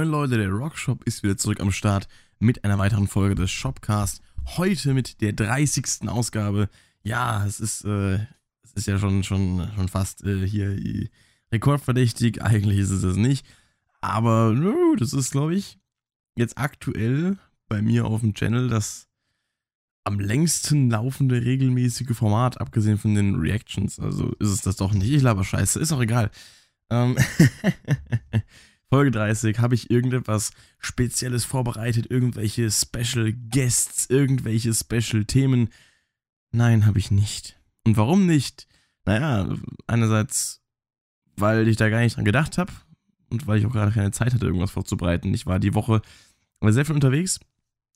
Moin Leute, der Rockshop ist wieder zurück am Start mit einer weiteren Folge des Shopcast. Heute mit der 30. Ausgabe. Ja, es ist, äh, es ist ja schon, schon, schon fast äh, hier rekordverdächtig. Eigentlich ist es das nicht. Aber nö, das ist, glaube ich, jetzt aktuell bei mir auf dem Channel das am längsten laufende regelmäßige Format, abgesehen von den Reactions. Also ist es das doch nicht. Ich laber scheiße, ist auch egal. Ähm Folge 30 habe ich irgendetwas Spezielles vorbereitet, irgendwelche Special Guests, irgendwelche Special Themen. Nein, habe ich nicht. Und warum nicht? Naja, einerseits, weil ich da gar nicht dran gedacht habe und weil ich auch gerade keine Zeit hatte, irgendwas vorzubereiten. Ich war die Woche sehr viel unterwegs,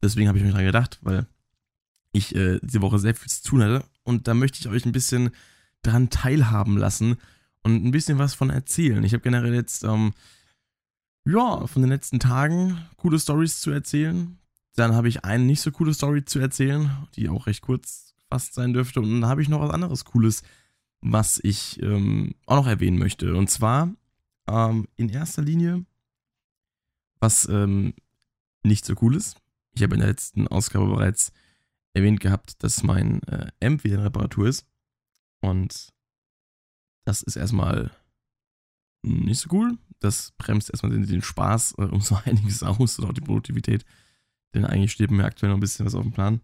deswegen habe ich mir dran gedacht, weil ich äh, diese Woche sehr viel zu tun hatte. Und da möchte ich euch ein bisschen dran teilhaben lassen und ein bisschen was von erzählen. Ich habe generell jetzt ähm, ja, von den letzten Tagen coole Stories zu erzählen. Dann habe ich eine nicht so coole Story zu erzählen, die auch recht kurz fast sein dürfte. Und dann habe ich noch was anderes Cooles, was ich ähm, auch noch erwähnen möchte. Und zwar ähm, in erster Linie, was ähm, nicht so cool ist. Ich habe in der letzten Ausgabe bereits erwähnt gehabt, dass mein äh, Amp wieder in Reparatur ist. Und das ist erstmal nicht so cool das bremst erstmal den, den Spaß äh, um so einiges aus und auch die Produktivität. Denn eigentlich steht mir aktuell noch ein bisschen was auf dem Plan,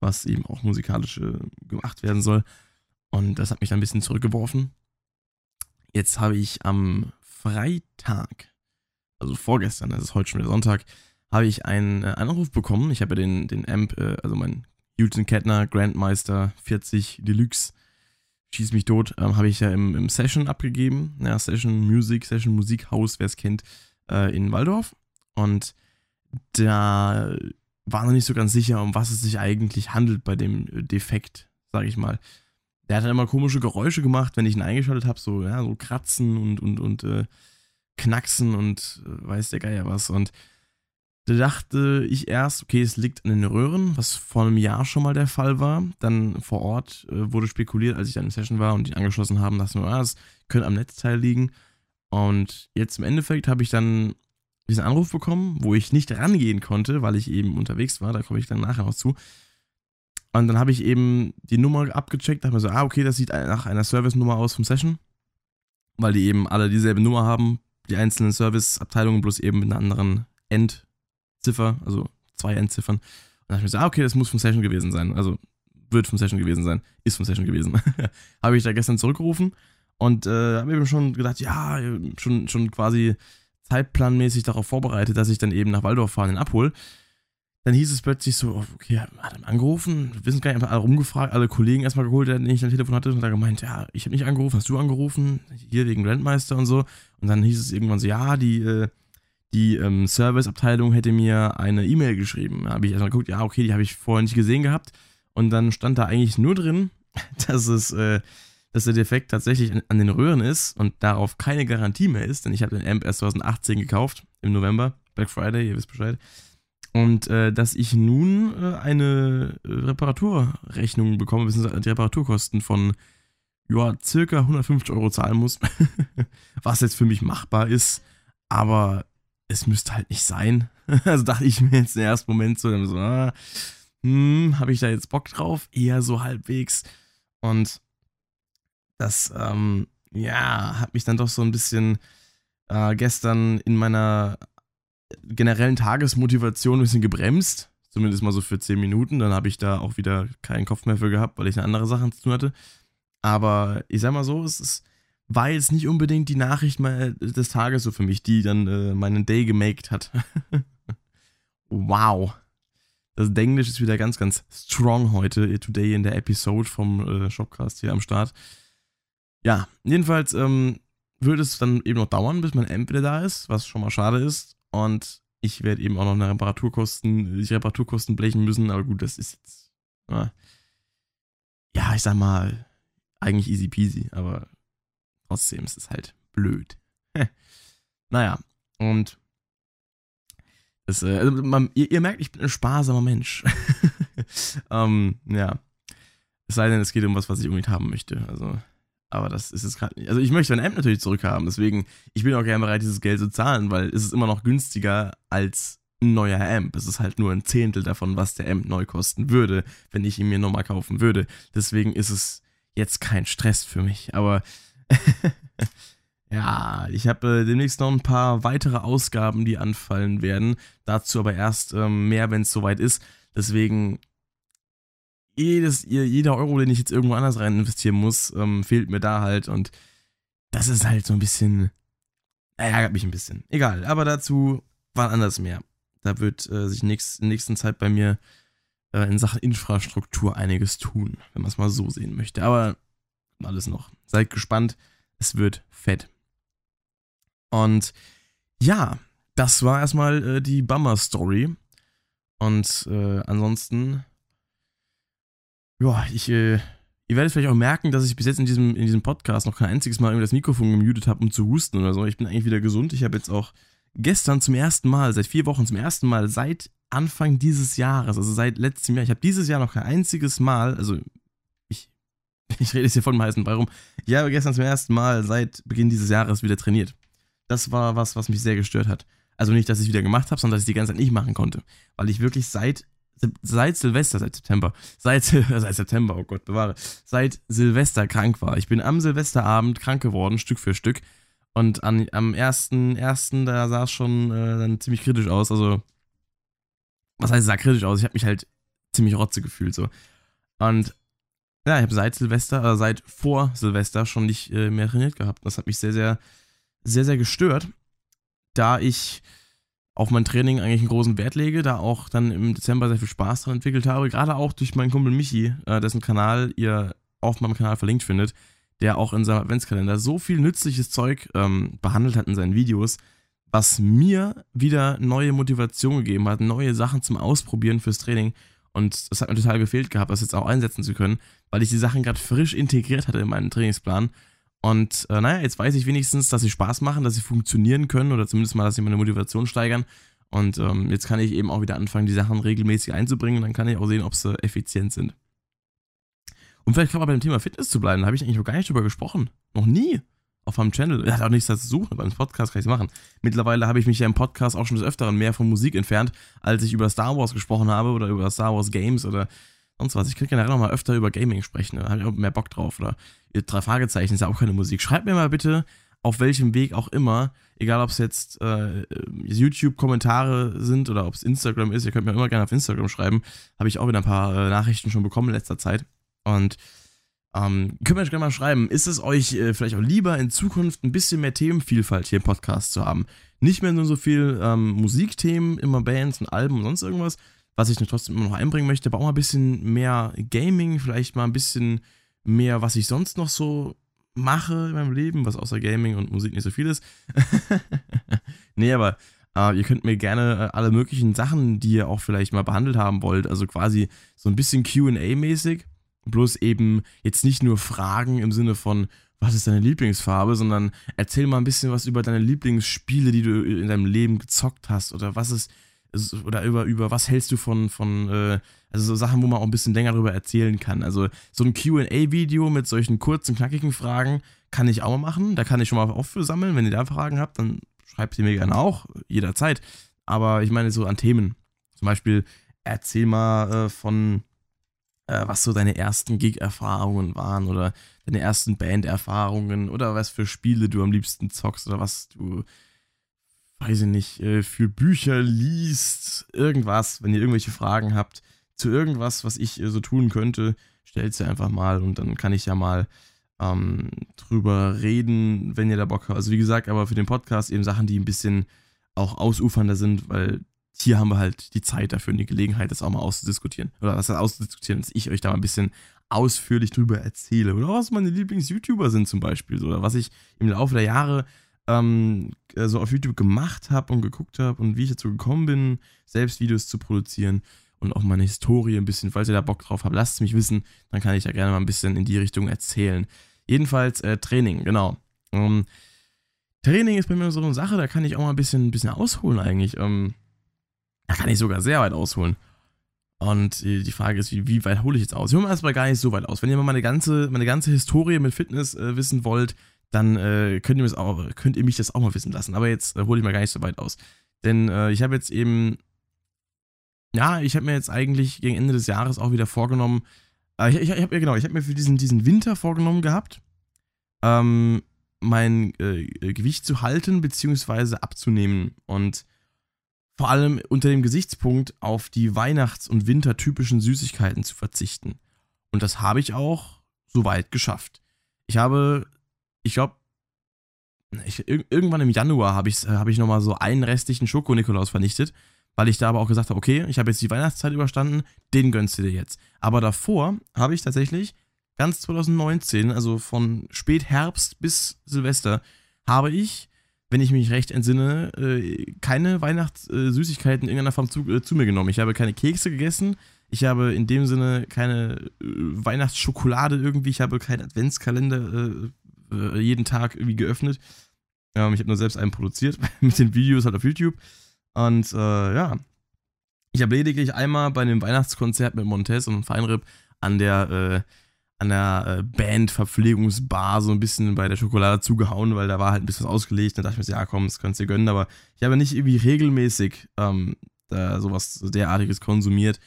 was eben auch musikalisch äh, gemacht werden soll. Und das hat mich dann ein bisschen zurückgeworfen. Jetzt habe ich am Freitag, also vorgestern, das ist heute schon wieder Sonntag, habe ich einen äh, Anruf bekommen. Ich habe ja den, den Amp, äh, also mein Hewlett Kettner Grandmeister 40 Deluxe Schieß mich tot, ähm, habe ich ja im, im, Session abgegeben. Ja, Session Music, Session Musikhaus, wer es kennt, äh, in Waldorf. Und da war noch nicht so ganz sicher, um was es sich eigentlich handelt bei dem Defekt, sage ich mal. Der hat dann immer komische Geräusche gemacht, wenn ich ihn eingeschaltet habe, so, ja, so kratzen und, und, und äh, knacksen und äh, weiß der Geier was. Und dachte ich erst, okay, es liegt an den Röhren, was vor einem Jahr schon mal der Fall war. Dann vor Ort äh, wurde spekuliert, als ich dann in Session war und ihn angeschlossen haben, dass nur, ah, das könnte am Netzteil liegen. Und jetzt im Endeffekt habe ich dann diesen Anruf bekommen, wo ich nicht rangehen konnte, weil ich eben unterwegs war. Da komme ich dann nachher noch zu. Und dann habe ich eben die Nummer abgecheckt, dachte mir so, ah, okay, das sieht nach einer Service-Nummer aus vom Session. Weil die eben alle dieselbe Nummer haben, die einzelnen Service-Abteilungen, bloß eben mit einer anderen End- Ziffer, also zwei Endziffern. Und dann habe ich mir gesagt, ah, okay, das muss von Session gewesen sein. Also wird von Session gewesen sein, ist von Session gewesen. habe ich da gestern zurückgerufen und äh, habe eben schon gedacht, ja, schon, schon quasi zeitplanmäßig darauf vorbereitet, dass ich dann eben nach Waldorf fahre und ihn abhole. Dann hieß es plötzlich so, okay, hat er angerufen? Wir wissen gar nicht, einfach alle rumgefragt, alle Kollegen erstmal geholt, den ich am Telefon hatte und da gemeint, ja, ich habe nicht angerufen, hast du angerufen? Hier wegen Grandmeister und so. Und dann hieß es irgendwann so, ja, die, äh, die ähm, Serviceabteilung hätte mir eine E-Mail geschrieben. Da habe ich erstmal geguckt, ja, okay, die habe ich vorher nicht gesehen gehabt. Und dann stand da eigentlich nur drin, dass es, äh, dass der Defekt tatsächlich an, an, den Röhren ist und darauf keine Garantie mehr ist, denn ich habe den Amp erst 2018 gekauft, im November, Black Friday, ihr wisst Bescheid. Und äh, dass ich nun äh, eine Reparaturrechnung bekomme, beziehungsweise die Reparaturkosten von ja, circa 150 Euro zahlen muss, was jetzt für mich machbar ist, aber es müsste halt nicht sein. Also dachte ich mir jetzt im ersten Moment so, so ah, hm, habe ich da jetzt Bock drauf? Eher so halbwegs. Und das, ähm, ja, hat mich dann doch so ein bisschen äh, gestern in meiner generellen Tagesmotivation ein bisschen gebremst. Zumindest mal so für 10 Minuten. Dann habe ich da auch wieder keinen Kopf mehr für gehabt, weil ich eine andere Sache zu tun hatte. Aber ich sag mal so, es ist war jetzt nicht unbedingt die Nachricht des Tages so für mich, die dann äh, meinen Day gemaked hat. wow. Das Englisch ist wieder ganz, ganz strong heute, today in der Episode vom äh, Shopcast hier am Start. Ja, jedenfalls ähm, würde es dann eben noch dauern, bis mein Amp wieder da ist, was schon mal schade ist. Und ich werde eben auch noch eine Reparaturkosten, die Reparaturkosten blechen müssen, aber gut, das ist jetzt. Ja, ja ich sag mal, eigentlich easy peasy, aber Trotzdem ist es halt blöd. naja, und das, äh, also man, ihr, ihr, merkt, ich bin ein sparsamer Mensch. ähm, ja. Es sei denn, es geht um was, was ich unbedingt haben möchte. Also, Aber das ist es gerade nicht. Also ich möchte ein Amp natürlich zurückhaben, deswegen, ich bin auch gerne bereit, dieses Geld zu zahlen, weil es ist immer noch günstiger als ein neuer Amp. Es ist halt nur ein Zehntel davon, was der Amp neu kosten würde, wenn ich ihn mir nochmal kaufen würde. Deswegen ist es jetzt kein Stress für mich. Aber ja, ich habe äh, demnächst noch ein paar weitere Ausgaben, die anfallen werden. Dazu aber erst ähm, mehr, wenn es soweit ist. Deswegen jedes, jeder Euro, den ich jetzt irgendwo anders rein investieren muss, ähm, fehlt mir da halt. Und das ist halt so ein bisschen. Ärgert mich ein bisschen. Egal, aber dazu war anders mehr. Da wird äh, sich nächst, in der nächsten Zeit bei mir äh, in Sachen Infrastruktur einiges tun, wenn man es mal so sehen möchte. Aber alles noch. Seid gespannt. Es wird fett. Und ja, das war erstmal äh, die Bummer-Story. Und äh, ansonsten, ja, ich, äh, ihr werdet vielleicht auch merken, dass ich bis jetzt in diesem, in diesem Podcast noch kein einziges Mal irgendwie das Mikrofon gemutet habe, um zu husten oder so. Ich bin eigentlich wieder gesund. Ich habe jetzt auch gestern zum ersten Mal, seit vier Wochen zum ersten Mal, seit Anfang dieses Jahres, also seit letztem Jahr, ich habe dieses Jahr noch kein einziges Mal, also ich rede jetzt hier von dem heißen Brei rum, ich habe gestern zum ersten Mal seit Beginn dieses Jahres wieder trainiert. Das war was, was mich sehr gestört hat. Also nicht, dass ich es wieder gemacht habe, sondern dass ich die ganze Zeit nicht machen konnte. Weil ich wirklich seit, seit Silvester, seit September, seit, seit September, oh Gott, bewahre, seit Silvester krank war. Ich bin am Silvesterabend krank geworden, Stück für Stück. Und an, am ersten, ersten, da sah es schon äh, dann ziemlich kritisch aus. Also, was heißt, es sah kritisch aus? Ich habe mich halt ziemlich rotze gefühlt so. Und ja, ich habe seit Silvester, äh, seit vor Silvester schon nicht äh, mehr trainiert gehabt. Das hat mich sehr, sehr, sehr, sehr gestört, da ich auf mein Training eigentlich einen großen Wert lege, da auch dann im Dezember sehr viel Spaß dran entwickelt habe, gerade auch durch meinen Kumpel Michi, äh, dessen Kanal ihr auf meinem Kanal verlinkt findet der auch in seinem Adventskalender so viel nützliches Zeug ähm, behandelt hat in seinen Videos, was mir wieder neue Motivation gegeben hat, neue Sachen zum Ausprobieren fürs Training. Und das hat mir total gefehlt gehabt, das jetzt auch einsetzen zu können, weil ich die Sachen gerade frisch integriert hatte in meinen Trainingsplan. Und äh, naja, jetzt weiß ich wenigstens, dass sie Spaß machen, dass sie funktionieren können oder zumindest mal, dass sie meine Motivation steigern. Und ähm, jetzt kann ich eben auch wieder anfangen, die Sachen regelmäßig einzubringen. Und dann kann ich auch sehen, ob sie effizient sind. Und vielleicht kann beim Thema Fitness zu bleiben, da habe ich eigentlich noch gar nicht drüber gesprochen. Noch nie. Auf meinem Channel. Er hat auch nichts dazu zu suchen, beim Podcast kann ich es machen. Mittlerweile habe ich mich ja im Podcast auch schon des Öfteren mehr von Musik entfernt, als ich über Star Wars gesprochen habe oder über Star Wars Games oder sonst was. Ich könnte generell noch mal öfter über Gaming sprechen, da habe ich auch mehr Bock drauf. Oder drei Fragezeichen ist ja auch keine Musik. Schreibt mir mal bitte, auf welchem Weg auch immer, egal ob es jetzt äh, YouTube-Kommentare sind oder ob es Instagram ist, ihr könnt mir immer gerne auf Instagram schreiben. Habe ich auch wieder ein paar äh, Nachrichten schon bekommen in letzter Zeit. Und ähm, könnt ihr euch gerne mal schreiben, ist es euch äh, vielleicht auch lieber in Zukunft ein bisschen mehr Themenvielfalt hier im Podcast zu haben? Nicht mehr nur so viel ähm, Musikthemen, immer Bands und Alben und sonst irgendwas, was ich trotzdem immer noch einbringen möchte, aber auch mal ein bisschen mehr Gaming, vielleicht mal ein bisschen mehr, was ich sonst noch so mache in meinem Leben, was außer Gaming und Musik nicht so viel ist. nee, aber äh, ihr könnt mir gerne äh, alle möglichen Sachen, die ihr auch vielleicht mal behandelt haben wollt, also quasi so ein bisschen QA-mäßig Bloß eben jetzt nicht nur Fragen im Sinne von, was ist deine Lieblingsfarbe, sondern erzähl mal ein bisschen was über deine Lieblingsspiele, die du in deinem Leben gezockt hast oder was ist, oder über, über was hältst du von, von äh, also so Sachen, wo man auch ein bisschen länger darüber erzählen kann. Also so ein QA-Video mit solchen kurzen, knackigen Fragen kann ich auch mal machen. Da kann ich schon mal auf für sammeln. Wenn ihr da Fragen habt, dann schreibt sie mir gerne auch, jederzeit. Aber ich meine so an Themen. Zum Beispiel, erzähl mal äh, von äh, was so deine ersten Gig-Erfahrungen waren oder deine ersten Band-Erfahrungen oder was für Spiele du am liebsten zockst oder was du, weiß ich nicht, äh, für Bücher liest, irgendwas, wenn ihr irgendwelche Fragen habt zu irgendwas, was ich äh, so tun könnte, stellt sie einfach mal und dann kann ich ja mal ähm, drüber reden, wenn ihr da Bock habt. Also wie gesagt, aber für den Podcast eben Sachen, die ein bisschen auch ausufernder sind, weil hier haben wir halt die Zeit dafür und die Gelegenheit, das auch mal auszudiskutieren. Oder was auszudiskutieren, dass ich euch da mal ein bisschen ausführlich drüber erzähle. Oder was meine Lieblings-YouTuber sind zum Beispiel. Oder was ich im Laufe der Jahre ähm, äh, so auf YouTube gemacht habe und geguckt habe und wie ich dazu gekommen bin, selbst Videos zu produzieren und auch meine Historie ein bisschen, falls ihr da Bock drauf habt, lasst es mich wissen, dann kann ich da gerne mal ein bisschen in die Richtung erzählen. Jedenfalls äh, Training, genau. Ähm, Training ist bei mir so eine Sache, da kann ich auch mal ein bisschen, ein bisschen ausholen eigentlich. Ähm, da kann ich sogar sehr weit ausholen. Und die Frage ist, wie, wie weit hole ich jetzt aus? Ich hole erstmal gar nicht so weit aus. Wenn ihr mal meine ganze, meine ganze Historie mit Fitness äh, wissen wollt, dann äh, könnt, ihr auch, könnt, ihr mich das auch mal wissen lassen. Aber jetzt äh, hole ich mal gar nicht so weit aus. Denn äh, ich habe jetzt eben, ja, ich habe mir jetzt eigentlich gegen Ende des Jahres auch wieder vorgenommen, äh, ich, ich, ich habe ja genau, ich habe mir für diesen, diesen Winter vorgenommen gehabt, ähm, mein äh, Gewicht zu halten bzw. abzunehmen. Und vor allem unter dem Gesichtspunkt auf die Weihnachts- und Wintertypischen Süßigkeiten zu verzichten. Und das habe ich auch soweit geschafft. Ich habe, ich glaube, irgendwann im Januar habe ich, hab ich nochmal so einen restlichen Schoko-Nikolaus vernichtet, weil ich da aber auch gesagt habe, okay, ich habe jetzt die Weihnachtszeit überstanden, den gönnst du dir jetzt. Aber davor habe ich tatsächlich ganz 2019, also von Spätherbst bis Silvester, habe ich wenn ich mich recht entsinne, äh, keine Weihnachtssüßigkeiten in irgendeiner Form zu, äh, zu, mir genommen. Ich habe keine Kekse gegessen. Ich habe in dem Sinne keine äh, Weihnachtsschokolade irgendwie. Ich habe keinen Adventskalender äh, äh, jeden Tag irgendwie geöffnet. Ähm, ich habe nur selbst einen produziert mit den Videos halt auf YouTube. Und äh, ja, ich habe lediglich einmal bei einem Weihnachtskonzert mit Montez und Feinrib an der an der äh, Band-Verpflegungsbar so ein bisschen bei der Schokolade zugehauen, weil da war halt ein bisschen was ausgelegt. Da dachte ich mir, ja komm, das könntest du gönnen, aber ich habe nicht irgendwie regelmäßig ähm, da sowas derartiges konsumiert.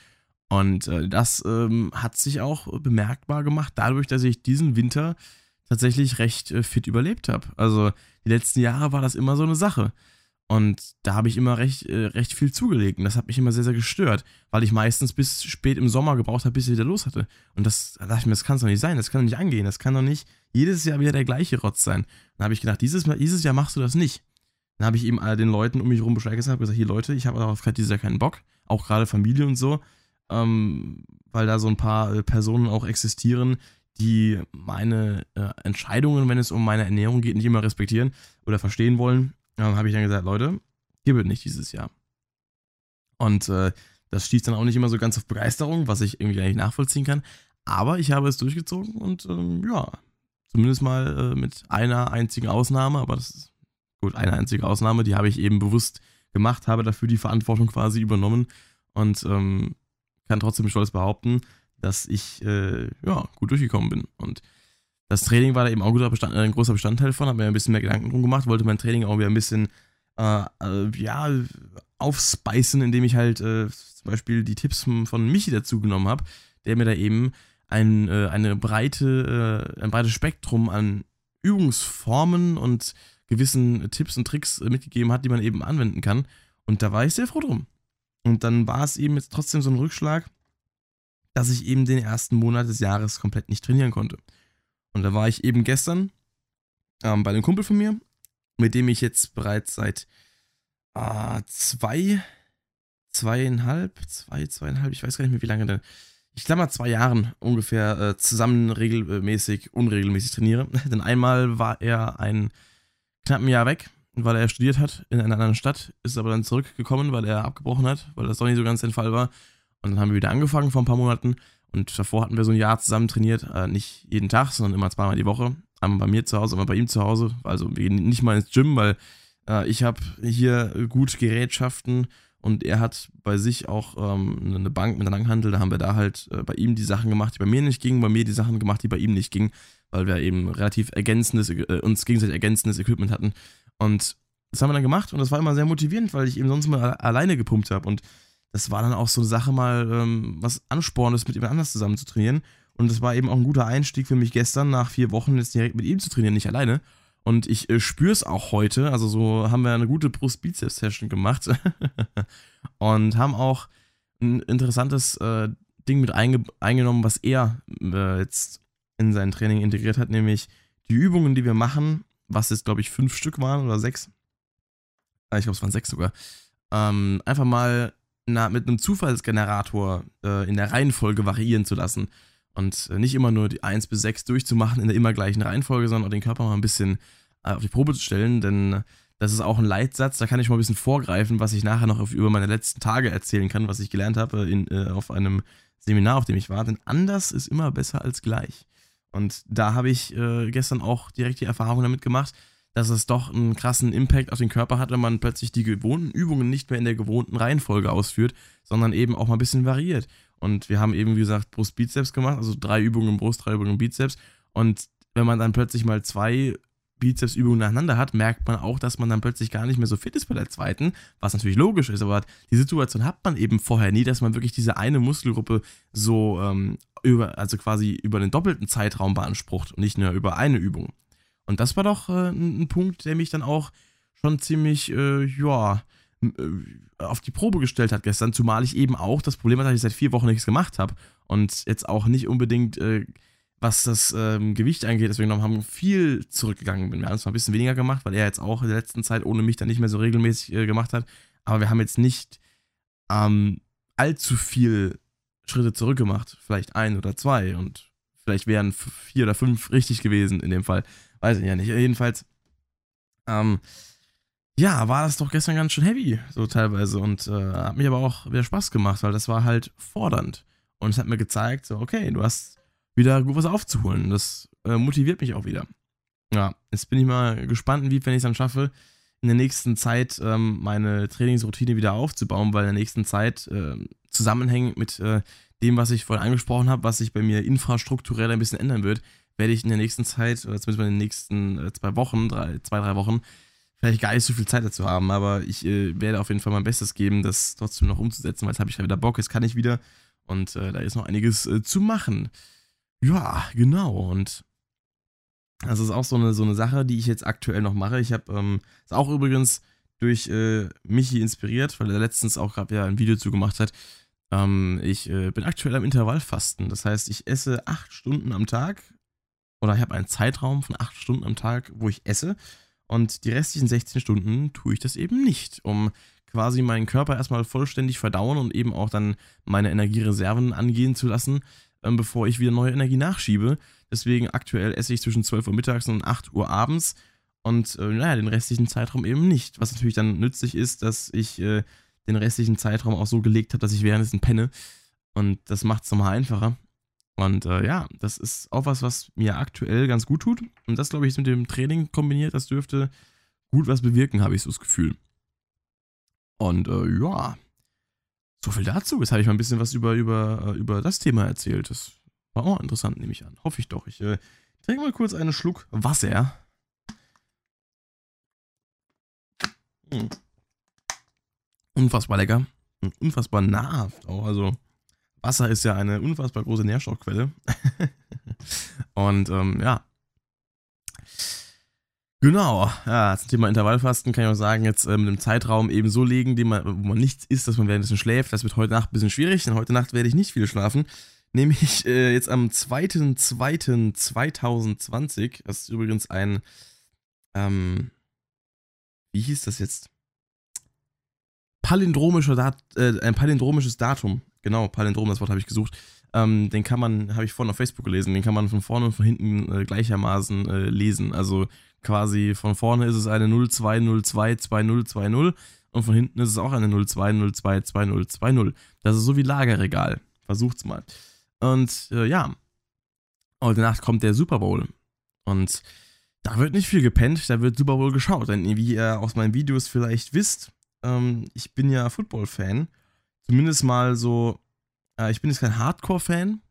Und äh, das ähm, hat sich auch bemerkbar gemacht, dadurch, dass ich diesen Winter tatsächlich recht äh, fit überlebt habe. Also die letzten Jahre war das immer so eine Sache. Und da habe ich immer recht, äh, recht viel zugelegt. Und das hat mich immer sehr, sehr gestört, weil ich meistens bis spät im Sommer gebraucht habe, bis ich wieder los hatte. Und das da dachte ich mir, das kann es doch nicht sein, das kann doch nicht angehen, das kann doch nicht jedes Jahr wieder der gleiche Rotz sein. Dann habe ich gedacht, dieses, Mal, dieses Jahr machst du das nicht. Dann habe ich eben all den Leuten um mich herum Bescheid gesagt, gesagt, hier Leute, ich habe darauf gerade dieses Jahr keinen Bock, auch gerade Familie und so, ähm, weil da so ein paar äh, Personen auch existieren, die meine äh, Entscheidungen, wenn es um meine Ernährung geht, nicht immer respektieren oder verstehen wollen ähm, habe ich dann gesagt, Leute, gibt es nicht dieses Jahr. Und äh, das stieß dann auch nicht immer so ganz auf Begeisterung, was ich irgendwie gar nicht nachvollziehen kann. Aber ich habe es durchgezogen und ähm, ja, zumindest mal äh, mit einer einzigen Ausnahme, aber das ist gut, eine einzige Ausnahme, die habe ich eben bewusst gemacht, habe dafür die Verantwortung quasi übernommen und ähm, kann trotzdem stolz behaupten, dass ich äh, ja, gut durchgekommen bin. Und das Training war da eben auch ein, ein großer Bestandteil von, habe mir ein bisschen mehr Gedanken drum gemacht, wollte mein Training auch wieder ein bisschen, äh, äh, ja, aufspeisen, indem ich halt äh, zum Beispiel die Tipps von, Michi dazu genommen habe, der mir da eben ein, äh, eine breite, äh, ein breites Spektrum an Übungsformen und gewissen Tipps und Tricks äh, mitgegeben hat, die man eben anwenden kann. Und da war ich sehr froh drum. Und dann war es eben jetzt trotzdem so ein Rückschlag, dass ich eben den ersten Monat des Jahres komplett nicht trainieren konnte. Und da war ich eben gestern ähm, bei einem Kumpel von mir, mit dem ich jetzt bereits seit äh, zwei, zweieinhalb, zwei, zweieinhalb, ich weiß gar nicht mehr wie lange denn, ich glaube mal zwei Jahren ungefähr äh, zusammen regelmäßig, unregelmäßig trainiere. Denn einmal war er ein knappen Jahr weg, weil er studiert hat in einer anderen Stadt, ist aber dann zurückgekommen, weil er abgebrochen hat, weil das doch nicht so ganz der Fall war. Und dann haben wir wieder angefangen vor ein paar Monaten und davor hatten wir so ein Jahr zusammen trainiert, äh, nicht jeden Tag, sondern immer zweimal die Woche. Einmal bei mir zu Hause, einmal bei ihm zu Hause. Also wir gehen nicht mal ins Gym, weil äh, ich habe hier gut Gerätschaften und er hat bei sich auch ähm, eine Bank mit einem Langhandel. Da haben wir da halt äh, bei ihm die Sachen gemacht, die bei mir nicht gingen, bei mir die Sachen gemacht, die bei ihm nicht gingen, weil wir eben relativ ergänzendes, äh, uns gegenseitig ergänzendes Equipment hatten. Und das haben wir dann gemacht und das war immer sehr motivierend, weil ich eben sonst mal alleine gepumpt habe und das war dann auch so eine Sache mal, ähm, was Ansporn mit jemand anders zusammen zu trainieren. Und das war eben auch ein guter Einstieg für mich gestern, nach vier Wochen jetzt direkt mit ihm zu trainieren, nicht alleine. Und ich äh, spüre es auch heute. Also so haben wir eine gute Brust-Bizeps-Session gemacht. und haben auch ein interessantes äh, Ding mit einge eingenommen, was er äh, jetzt in sein Training integriert hat, nämlich die Übungen, die wir machen, was jetzt, glaube ich, fünf Stück waren oder sechs. Ah, ich glaube, es waren sechs sogar. Ähm, einfach mal na, mit einem Zufallsgenerator äh, in der Reihenfolge variieren zu lassen. Und äh, nicht immer nur die 1 bis 6 durchzumachen in der immer gleichen Reihenfolge, sondern auch den Körper mal ein bisschen äh, auf die Probe zu stellen, denn das ist auch ein Leitsatz, da kann ich mal ein bisschen vorgreifen, was ich nachher noch auf, über meine letzten Tage erzählen kann, was ich gelernt habe in, äh, auf einem Seminar, auf dem ich war. Denn anders ist immer besser als gleich. Und da habe ich äh, gestern auch direkt die Erfahrung damit gemacht, dass es doch einen krassen Impact auf den Körper hat, wenn man plötzlich die gewohnten Übungen nicht mehr in der gewohnten Reihenfolge ausführt, sondern eben auch mal ein bisschen variiert. Und wir haben eben, wie gesagt, Brust-Bizeps gemacht, also drei Übungen im Brust, drei Übungen im Bizeps. Und wenn man dann plötzlich mal zwei Bizepsübungen nacheinander hat, merkt man auch, dass man dann plötzlich gar nicht mehr so fit ist bei der zweiten, was natürlich logisch ist, aber die Situation hat man eben vorher nie, dass man wirklich diese eine Muskelgruppe so ähm, über, also quasi über den doppelten Zeitraum beansprucht und nicht nur über eine Übung. Und das war doch äh, ein, Punkt, der mich dann auch schon ziemlich, äh, ja, äh, auf die Probe gestellt hat gestern, zumal ich eben auch das Problem hatte, dass ich seit vier Wochen nichts gemacht habe und jetzt auch nicht unbedingt äh, was das ähm, Gewicht angeht, deswegen haben viel zurückgegangen bin. Wir haben es mal ein bisschen weniger gemacht, weil er jetzt auch in der letzten Zeit ohne mich dann nicht mehr so regelmäßig äh, gemacht hat. Aber wir haben jetzt nicht ähm, allzu viel Schritte zurückgemacht. Vielleicht ein oder zwei und vielleicht wären vier oder fünf richtig gewesen in dem Fall. Weiß ich ja nicht. Jedenfalls, ähm, ja, war das doch gestern ganz schön heavy, so teilweise. Und äh, hat mich aber auch wieder Spaß gemacht, weil das war halt fordernd. Und es hat mir gezeigt, so, okay, du hast wieder gut was aufzuholen. Das äh, motiviert mich auch wieder. Ja, jetzt bin ich mal gespannt, wie, wenn ich es dann schaffe, in der nächsten Zeit ähm, meine Trainingsroutine wieder aufzubauen, weil in der nächsten Zeit äh, zusammenhängend mit äh, dem, was ich vorhin angesprochen habe, was sich bei mir infrastrukturell ein bisschen ändern wird, werde ich in der nächsten Zeit, oder zumindest in den nächsten äh, zwei Wochen, drei, zwei, drei Wochen, vielleicht gar nicht so viel Zeit dazu haben, aber ich äh, werde auf jeden Fall mein Bestes geben, das trotzdem noch umzusetzen, weil jetzt habe ich ja wieder Bock, jetzt kann ich wieder und äh, da ist noch einiges äh, zu machen. Ja, genau. Und das ist auch so eine, so eine Sache, die ich jetzt aktuell noch mache. Ich habe, ähm, auch übrigens durch äh, Michi inspiriert, weil er letztens auch gerade ja ein Video zu gemacht hat. Ähm, ich äh, bin aktuell am Intervallfasten. Das heißt, ich esse acht Stunden am Tag oder ich habe einen Zeitraum von acht Stunden am Tag, wo ich esse. Und die restlichen 16 Stunden tue ich das eben nicht, um quasi meinen Körper erstmal vollständig verdauen und eben auch dann meine Energiereserven angehen zu lassen ähm, bevor ich wieder neue Energie nachschiebe. Deswegen aktuell esse ich zwischen 12 Uhr mittags und 8 Uhr abends und äh, naja, den restlichen Zeitraum eben nicht. Was natürlich dann nützlich ist, dass ich äh, den restlichen Zeitraum auch so gelegt habe, dass ich währenddessen penne. Und das macht es nochmal einfacher. Und äh, ja, das ist auch was, was mir aktuell ganz gut tut. Und das, glaube ich, ist mit dem Training kombiniert. Das dürfte gut was bewirken, habe ich so das Gefühl. Und äh, ja, so viel dazu. Jetzt habe ich mal ein bisschen was über, über, äh, über das Thema erzählt. Das war auch interessant, nehme ich an. Hoffe ich doch. Ich äh, trinke mal kurz einen Schluck Wasser. Hm. Unfassbar lecker. Und unfassbar nahrhaft auch. Also, Wasser ist ja eine unfassbar große Nährstoffquelle. Und ähm, ja, Genau, ja, zum Thema Intervallfasten kann ich auch sagen, jetzt äh, mit einem Zeitraum eben so legen, den man, wo man nichts isst, dass man währenddessen schläft. Das wird heute Nacht ein bisschen schwierig, denn heute Nacht werde ich nicht viel schlafen. Nämlich äh, jetzt am 2.2.2020, das ist übrigens ein, ähm, wie hieß das jetzt? Palindromischer Dat äh, ein palindromisches Datum. Genau, Palindrom, das Wort habe ich gesucht. Ähm, den kann man, habe ich vorhin auf Facebook gelesen, den kann man von vorne und von hinten äh, gleichermaßen äh, lesen. Also quasi von vorne ist es eine 02022020 und von hinten ist es auch eine 02022020. Das ist so wie Lagerregal. Versucht's mal. Und äh, ja, heute Nacht kommt der Super Bowl. Und da wird nicht viel gepennt, da wird Super Bowl geschaut. Denn wie ihr aus meinen Videos vielleicht wisst, ähm, ich bin ja Football-Fan. Zumindest mal so, äh, ich bin jetzt kein Hardcore-Fan,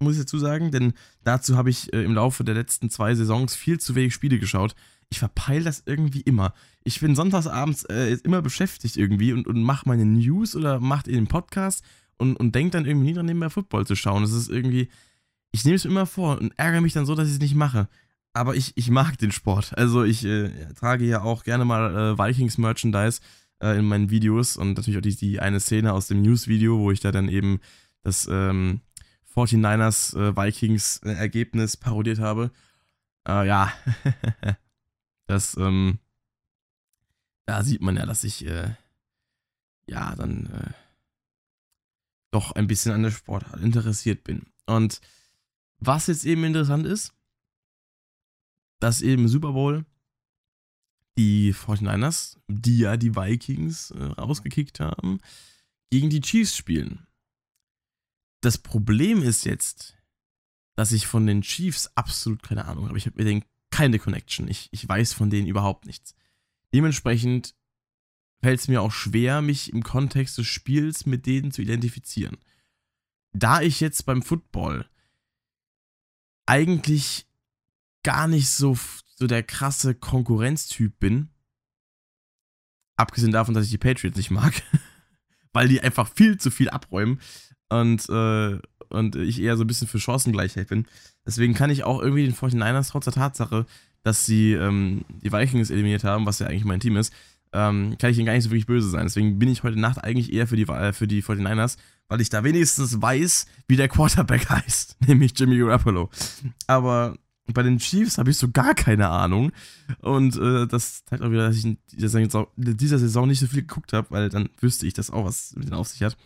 muss ich dazu sagen, denn dazu habe ich äh, im Laufe der letzten zwei Saisons viel zu wenig Spiele geschaut. Ich verpeile das irgendwie immer. Ich bin sonntagsabends äh, immer beschäftigt irgendwie und, und mache meine News oder mache den Podcast und, und denke dann irgendwie nie dran, nebenbei Football zu schauen. Das ist irgendwie, ich nehme es mir immer vor und ärgere mich dann so, dass ich es nicht mache. Aber ich, ich mag den Sport. Also ich äh, trage ja auch gerne mal äh, Vikings-Merchandise äh, in meinen Videos und natürlich auch die, die eine Szene aus dem News-Video, wo ich da dann eben das ähm, 49ers äh, Vikings Ergebnis parodiert habe. Äh, ja, das, ähm, da sieht man ja, dass ich, äh, ja, dann äh, doch ein bisschen an der Sportart interessiert bin. Und was jetzt eben interessant ist, dass eben Super Bowl die 49ers, die ja die Vikings äh, rausgekickt haben, gegen die Chiefs spielen. Das Problem ist jetzt, dass ich von den Chiefs absolut keine Ahnung habe. Ich habe mir den keine Connection. Ich, ich weiß von denen überhaupt nichts. Dementsprechend fällt es mir auch schwer, mich im Kontext des Spiels mit denen zu identifizieren. Da ich jetzt beim Football eigentlich gar nicht so, so der krasse Konkurrenztyp bin, abgesehen davon, dass ich die Patriots nicht mag, weil die einfach viel zu viel abräumen und, äh, und ich eher so ein bisschen für Chancengleichheit bin. Deswegen kann ich auch irgendwie den 49ers trotz der Tatsache, dass sie ähm, die Vikings eliminiert haben, was ja eigentlich mein Team ist, ähm, kann ich ihnen gar nicht so wirklich böse sein. Deswegen bin ich heute Nacht eigentlich eher für die, äh, für die 49ers, weil ich da wenigstens weiß, wie der Quarterback heißt, nämlich Jimmy Garoppolo. Aber bei den Chiefs habe ich so gar keine Ahnung. Und äh, das zeigt auch wieder, dass ich in dieser Saison, nicht so viel geguckt habe, weil dann wüsste ich das auch, was mit denen auf sich hat.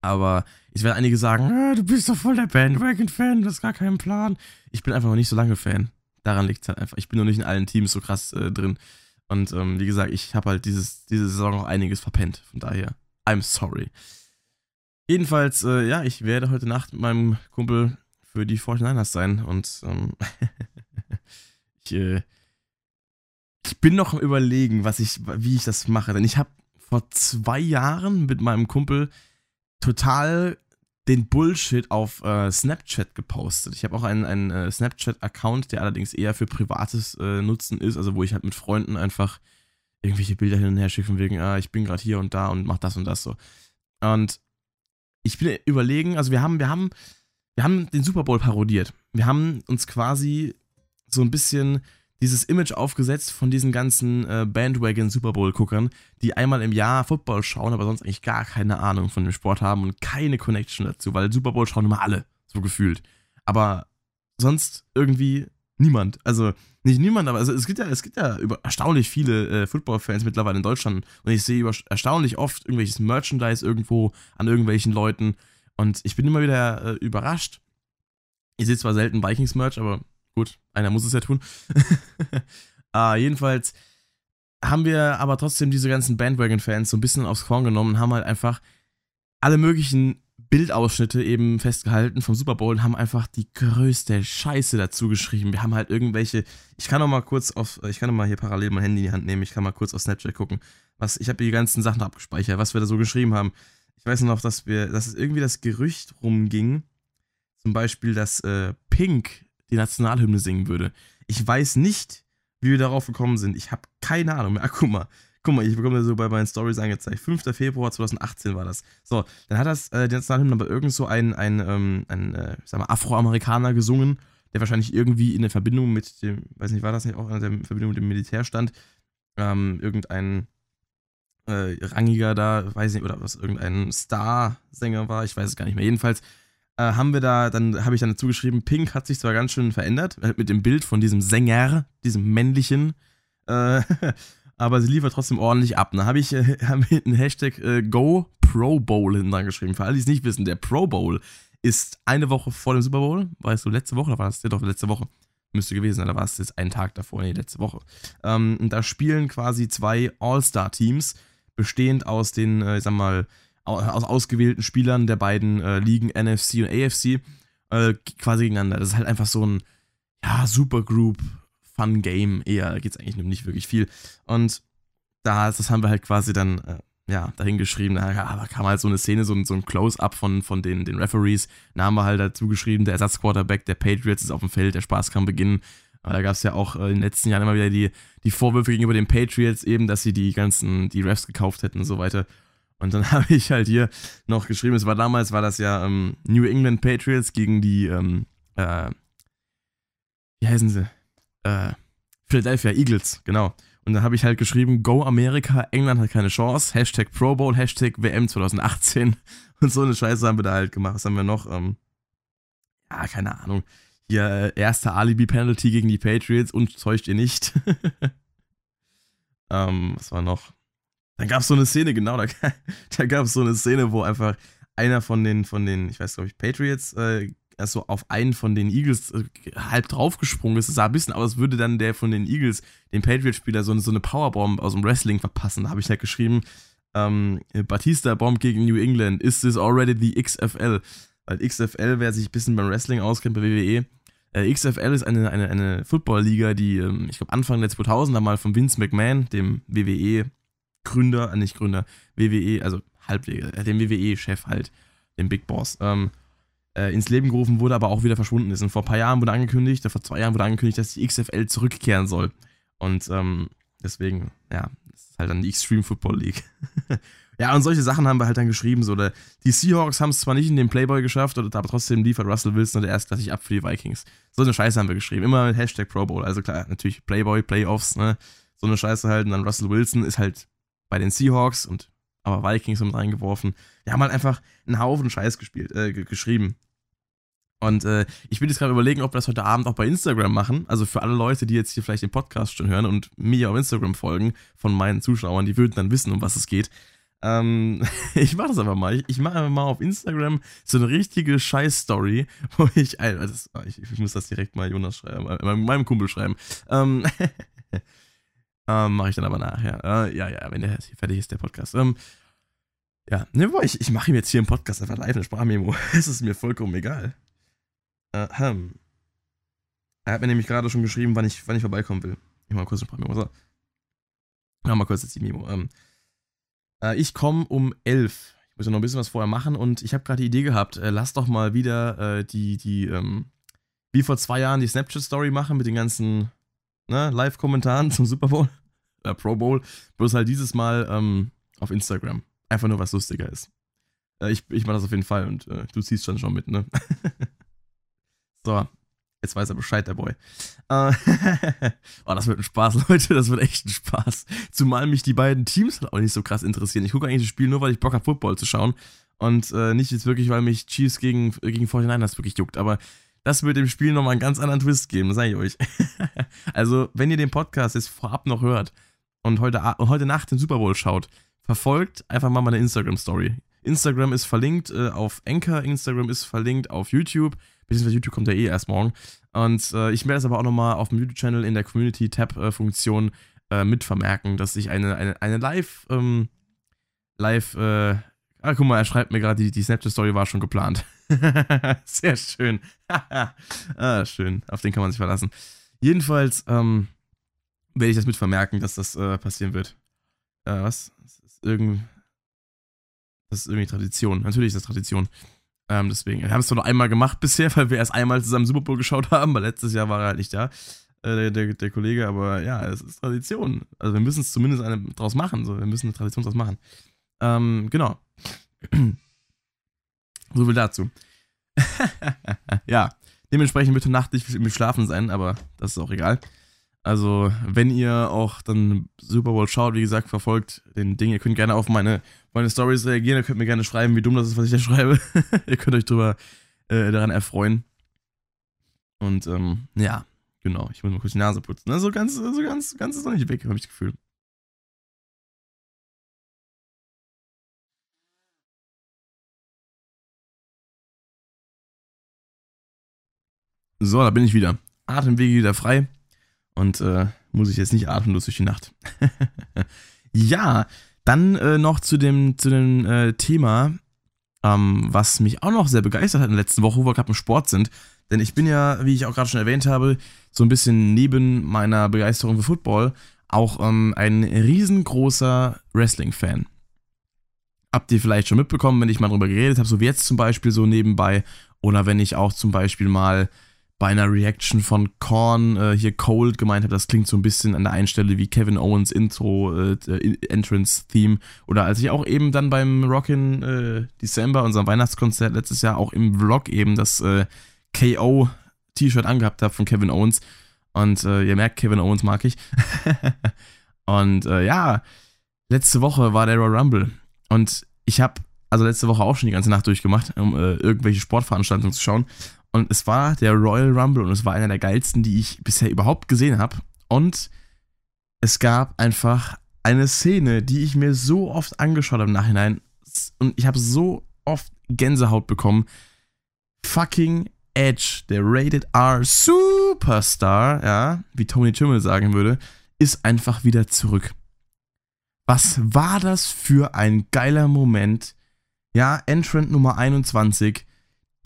Aber ich werde einige sagen, ah, du bist doch voll der Bandwagon-Fan, du hast gar keinen Plan. Ich bin einfach noch nicht so lange Fan. Daran liegt es halt einfach. Ich bin noch nicht in allen Teams so krass äh, drin. Und ähm, wie gesagt, ich habe halt dieses, diese Saison noch einiges verpennt. Von daher, I'm sorry. Jedenfalls, äh, ja, ich werde heute Nacht mit meinem Kumpel für die 49ers sein. Und ähm, ich, äh, ich bin noch am überlegen, was ich, wie ich das mache. Denn ich habe vor zwei Jahren mit meinem Kumpel total den Bullshit auf äh, Snapchat gepostet. Ich habe auch einen, einen äh, Snapchat-Account, der allerdings eher für privates äh, Nutzen ist, also wo ich halt mit Freunden einfach irgendwelche Bilder hin und her schicke, wegen, ah, ich bin gerade hier und da und mach das und das so. Und ich bin überlegen, also wir haben, wir haben, wir haben den Super Bowl parodiert. Wir haben uns quasi so ein bisschen dieses Image aufgesetzt von diesen ganzen äh, Bandwagon Super Bowl Guckern, die einmal im Jahr Football schauen, aber sonst eigentlich gar keine Ahnung von dem Sport haben und keine Connection dazu, weil Super Bowl schauen immer alle, so gefühlt. Aber sonst irgendwie niemand. Also nicht niemand, aber also es gibt ja, es gibt ja über erstaunlich viele äh, Football-Fans mittlerweile in Deutschland und ich sehe über, erstaunlich oft irgendwelches Merchandise irgendwo an irgendwelchen Leuten und ich bin immer wieder äh, überrascht. Ich sehe zwar selten Vikings-Merch, aber Gut, einer muss es ja tun. uh, jedenfalls haben wir aber trotzdem diese ganzen Bandwagon-Fans so ein bisschen aufs Korn genommen und haben halt einfach alle möglichen Bildausschnitte eben festgehalten vom Super Bowl und haben einfach die größte Scheiße dazu geschrieben. Wir haben halt irgendwelche, ich kann noch mal kurz auf, ich kann noch mal hier parallel mein Handy in die Hand nehmen, ich kann mal kurz auf Snapchat gucken, was, ich habe die ganzen Sachen abgespeichert, was wir da so geschrieben haben. Ich weiß noch, dass wir, dass es irgendwie das Gerücht rumging, zum Beispiel, dass äh, Pink die Nationalhymne singen würde. Ich weiß nicht, wie wir darauf gekommen sind. Ich habe keine Ahnung mehr. Ach, guck mal. Guck mal, ich bekomme das so bei meinen Stories angezeigt. 5. Februar 2018 war das. So, dann hat das äh, die Nationalhymne aber irgend so ein, ein, ähm, ein äh, sag mal, Afroamerikaner gesungen, der wahrscheinlich irgendwie in der Verbindung mit dem, weiß nicht, war das nicht auch in der Verbindung mit dem Militär stand? Ähm, irgendein äh, Rangiger da, weiß nicht, oder was, irgendein Star-Sänger war, ich weiß es gar nicht mehr. Jedenfalls äh, haben wir da, dann habe ich dann dazu geschrieben, Pink hat sich zwar ganz schön verändert, äh, mit dem Bild von diesem Sänger, diesem männlichen, äh, aber sie liefert trotzdem ordentlich ab. Da habe ich äh, einen Hashtag äh, Go Pro Bowl hinten geschrieben. Für alle, die es nicht wissen, der Pro Bowl ist eine Woche vor dem Super Bowl. Weißt du, letzte Woche, oder war es ja doch letzte Woche? Müsste gewesen sein, da war es jetzt einen Tag davor, nee, letzte Woche. Ähm, da spielen quasi zwei All-Star-Teams, bestehend aus den, äh, ich sag mal, aus ausgewählten Spielern der beiden äh, Ligen NFC und AFC äh, quasi gegeneinander. Das ist halt einfach so ein ja, Supergroup Fun Game eher, da geht es eigentlich nicht wirklich viel. Und da, das haben wir halt quasi dann äh, ja, dahin geschrieben, da kam halt so eine Szene, so ein, so ein Close-Up von, von den, den Referees. Da haben wir halt dazu geschrieben, der Ersatzquarterback der Patriots ist auf dem Feld, der Spaß kann beginnen. Aber da gab es ja auch äh, in den letzten Jahren immer wieder die, die Vorwürfe gegenüber den Patriots, eben, dass sie die ganzen, die Refs gekauft hätten und so weiter. Und dann habe ich halt hier noch geschrieben, es war damals, war das ja ähm, New England Patriots gegen die, ähm, äh, wie heißen sie? Äh, Philadelphia Eagles, genau. Und dann habe ich halt geschrieben, Go America, England hat keine Chance, Hashtag Pro Bowl, Hashtag WM 2018. Und so eine Scheiße haben wir da halt gemacht. Was haben wir noch? Ähm, ja, keine Ahnung. Hier, äh, erste Alibi-Penalty gegen die Patriots und täuscht ihr nicht. ähm, was war noch? Dann gab es so eine Szene, genau, da, da gab es so eine Szene, wo einfach einer von den, von den, ich weiß glaube ich, Patriots, äh, also auf einen von den Eagles äh, halb draufgesprungen ist. Es sah ein bisschen aus, als würde dann der von den Eagles, den Patriot-Spieler, so, so eine Powerbomb aus dem Wrestling verpassen. Da habe ich halt geschrieben, ähm, Batista Bomb gegen New England, is this already the XFL? Weil XFL, wer sich ein bisschen beim Wrestling auskennt, bei WWE, Äh, XFL ist eine, eine, eine Football-Liga, die, ähm, ich glaube, Anfang der 2000er mal von Vince McMahon, dem WWE-Gründer, äh, nicht Gründer, WWE, also halbwegs, äh, dem WWE-Chef halt, dem Big Boss, ähm, äh, ins Leben gerufen wurde, aber auch wieder verschwunden ist. Und vor ein paar Jahren wurde angekündigt, vor zwei Jahren wurde angekündigt, dass die XFL zurückkehren soll. Und ähm, deswegen, ja, das ist halt dann die Extreme Football League. ja, und solche Sachen haben wir halt dann geschrieben. So, oder die Seahawks haben es zwar nicht in den Playboy geschafft, aber trotzdem liefert Russell Wilson der erstklassig ab für die Vikings. So eine Scheiße haben wir geschrieben. Immer mit Hashtag Pro Bowl. Also klar, natürlich Playboy, Playoffs, ne? So eine Scheiße halt. Und dann Russell Wilson ist halt bei den Seahawks und aber Vikings haben reingeworfen. Wir haben halt einfach einen Haufen Scheiß gespielt, äh, geschrieben. Und äh, ich will jetzt gerade überlegen, ob wir das heute Abend auch bei Instagram machen. Also für alle Leute, die jetzt hier vielleicht den Podcast schon hören und mir auf Instagram folgen von meinen Zuschauern, die würden dann wissen, um was es geht. Ähm, ich mache das einfach mal. Ich, ich mache einfach mal auf Instagram so eine richtige Scheiß-Story, wo ich, ah, ich, ich, muss das direkt mal Jonas schreiben, meinem, meinem Kumpel schreiben. Ähm, ähm, mache ich dann aber nachher. Äh, ja, ja, wenn der fertig ist, der Podcast. Ähm, ja, ne, ich, ich mache ihm jetzt hier im Podcast einfach live eine Sprachmemo. Es ist mir vollkommen egal. Ahem. Er hat mir nämlich gerade schon geschrieben, wann ich, wann ich vorbeikommen will. Ich mal kurz ein paar Memo. So. Ja, mal kurz jetzt die Memo. Ähm, äh, ich komme um 11. Ich muss ja noch ein bisschen was vorher machen und ich habe gerade die Idee gehabt, äh, lass doch mal wieder äh, die, die, ähm, wie vor zwei Jahren die Snapchat-Story machen mit den ganzen ne, Live-Kommentaren zum Super Bowl, äh, Pro Bowl. Bloß halt dieses Mal ähm, auf Instagram. Einfach nur was lustiger ist. Äh, ich ich mache das auf jeden Fall und äh, du ziehst dann schon mit, ne? So, jetzt weiß er Bescheid, der Boy. Äh, oh, das wird ein Spaß, Leute. Das wird echt ein Spaß. Zumal mich die beiden Teams halt auch nicht so krass interessieren. Ich gucke eigentlich das Spiel nur, weil ich Bock habe, Football zu schauen. Und äh, nicht jetzt wirklich, weil mich Chiefs gegen, gegen 49ers wirklich juckt. Aber das wird dem Spiel nochmal einen ganz anderen Twist geben, sage ich euch. also, wenn ihr den Podcast jetzt vorab noch hört und heute, heute Nacht den Super Bowl schaut, verfolgt einfach mal meine Instagram-Story. Instagram ist verlinkt äh, auf Anchor, Instagram ist verlinkt auf YouTube. Beziehungsweise YouTube kommt ja eh erst morgen. Und äh, ich werde es aber auch nochmal auf dem YouTube-Channel in der Community-Tab-Funktion äh, mit vermerken, dass ich eine, eine, eine Live, ähm, Live, äh, ah, guck mal, er schreibt mir gerade, die, die Snapchat-Story war schon geplant. Sehr schön. ah, schön. Auf den kann man sich verlassen. Jedenfalls ähm, werde ich das mit vermerken, dass das äh, passieren wird. Äh, was? Das ist, irgend, das ist irgendwie Tradition. Natürlich ist das Tradition. Ähm, deswegen, wir haben es nur einmal gemacht bisher, weil wir erst einmal zusammen Super Bowl geschaut haben, weil letztes Jahr war er halt nicht da, äh, der, der, Kollege, aber ja, es ist Tradition. Also wir müssen es zumindest eine draus machen, so, wir müssen eine Tradition draus machen. Ähm, genau. so viel dazu. ja, dementsprechend wird Nacht nicht mit Schlafen sein, aber das ist auch egal. Also, wenn ihr auch dann Super Bowl schaut, wie gesagt, verfolgt den Ding, ihr könnt gerne auf meine, meine Stories reagieren, ihr könnt mir gerne schreiben, wie dumm das ist, was ich da schreibe. ihr könnt euch drüber äh, daran erfreuen. Und ähm, ja, genau, ich muss mal kurz die Nase putzen. Also ganz, so ganz, ganz ist noch nicht weg, habe ich das Gefühl. So, da bin ich wieder. Atemwege wieder frei und äh, muss ich jetzt nicht atemlos durch die Nacht. ja, dann äh, noch zu dem, zu dem äh, Thema, ähm, was mich auch noch sehr begeistert hat in der letzten Woche, wo wir gerade im Sport sind. Denn ich bin ja, wie ich auch gerade schon erwähnt habe, so ein bisschen neben meiner Begeisterung für Football auch ähm, ein riesengroßer Wrestling-Fan. Habt ihr vielleicht schon mitbekommen, wenn ich mal drüber geredet habe, so wie jetzt zum Beispiel so nebenbei, oder wenn ich auch zum Beispiel mal bei einer Reaction von Korn äh, hier Cold gemeint habe, das klingt so ein bisschen an der einen Stelle wie Kevin Owens Intro, äh, äh Entrance Theme. Oder als ich auch eben dann beim Rockin' äh, December, unserem Weihnachtskonzert letztes Jahr, auch im Vlog eben das äh, KO T-Shirt angehabt habe von Kevin Owens. Und äh, ihr merkt, Kevin Owens mag ich. und ja, letzte Woche war der Royal Rumble. Und ich habe also letzte Woche auch schon die ganze Nacht durchgemacht, um irgendwelche Sportveranstaltungen zu schauen. Und es war der Royal Rumble und es war einer der geilsten, die ich bisher überhaupt gesehen habe. Und es gab einfach eine Szene, die ich mir so oft angeschaut habe im Nachhinein. Und ich habe so oft Gänsehaut bekommen. Fucking Edge, der Rated R Superstar, ja, wie Tony Tümmel sagen würde, ist einfach wieder zurück. Was war das für ein geiler Moment? Ja, Entrant Nummer 21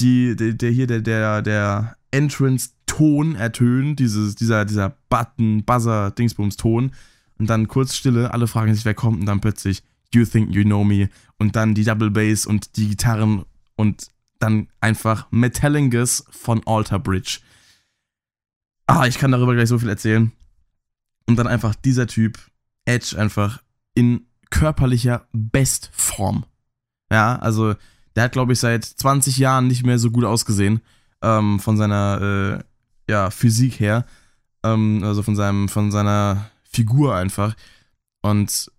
die, der, der hier, der, der, der Entrance-Ton ertönt, dieses, dieser, dieser Button, Buzzer, Dingsbums-Ton. Und dann kurz Stille, alle fragen sich, wer kommt, und dann plötzlich, You Think You Know Me. Und dann die Double Bass und die Gitarren und dann einfach Metallingus von Alter Bridge. Ah, ich kann darüber gleich so viel erzählen. Und dann einfach dieser Typ, Edge, einfach in körperlicher Bestform. Ja, also der hat, glaube ich, seit 20 Jahren nicht mehr so gut ausgesehen. Ähm, von seiner äh, ja, Physik her. Ähm, also von, seinem, von seiner Figur einfach. Und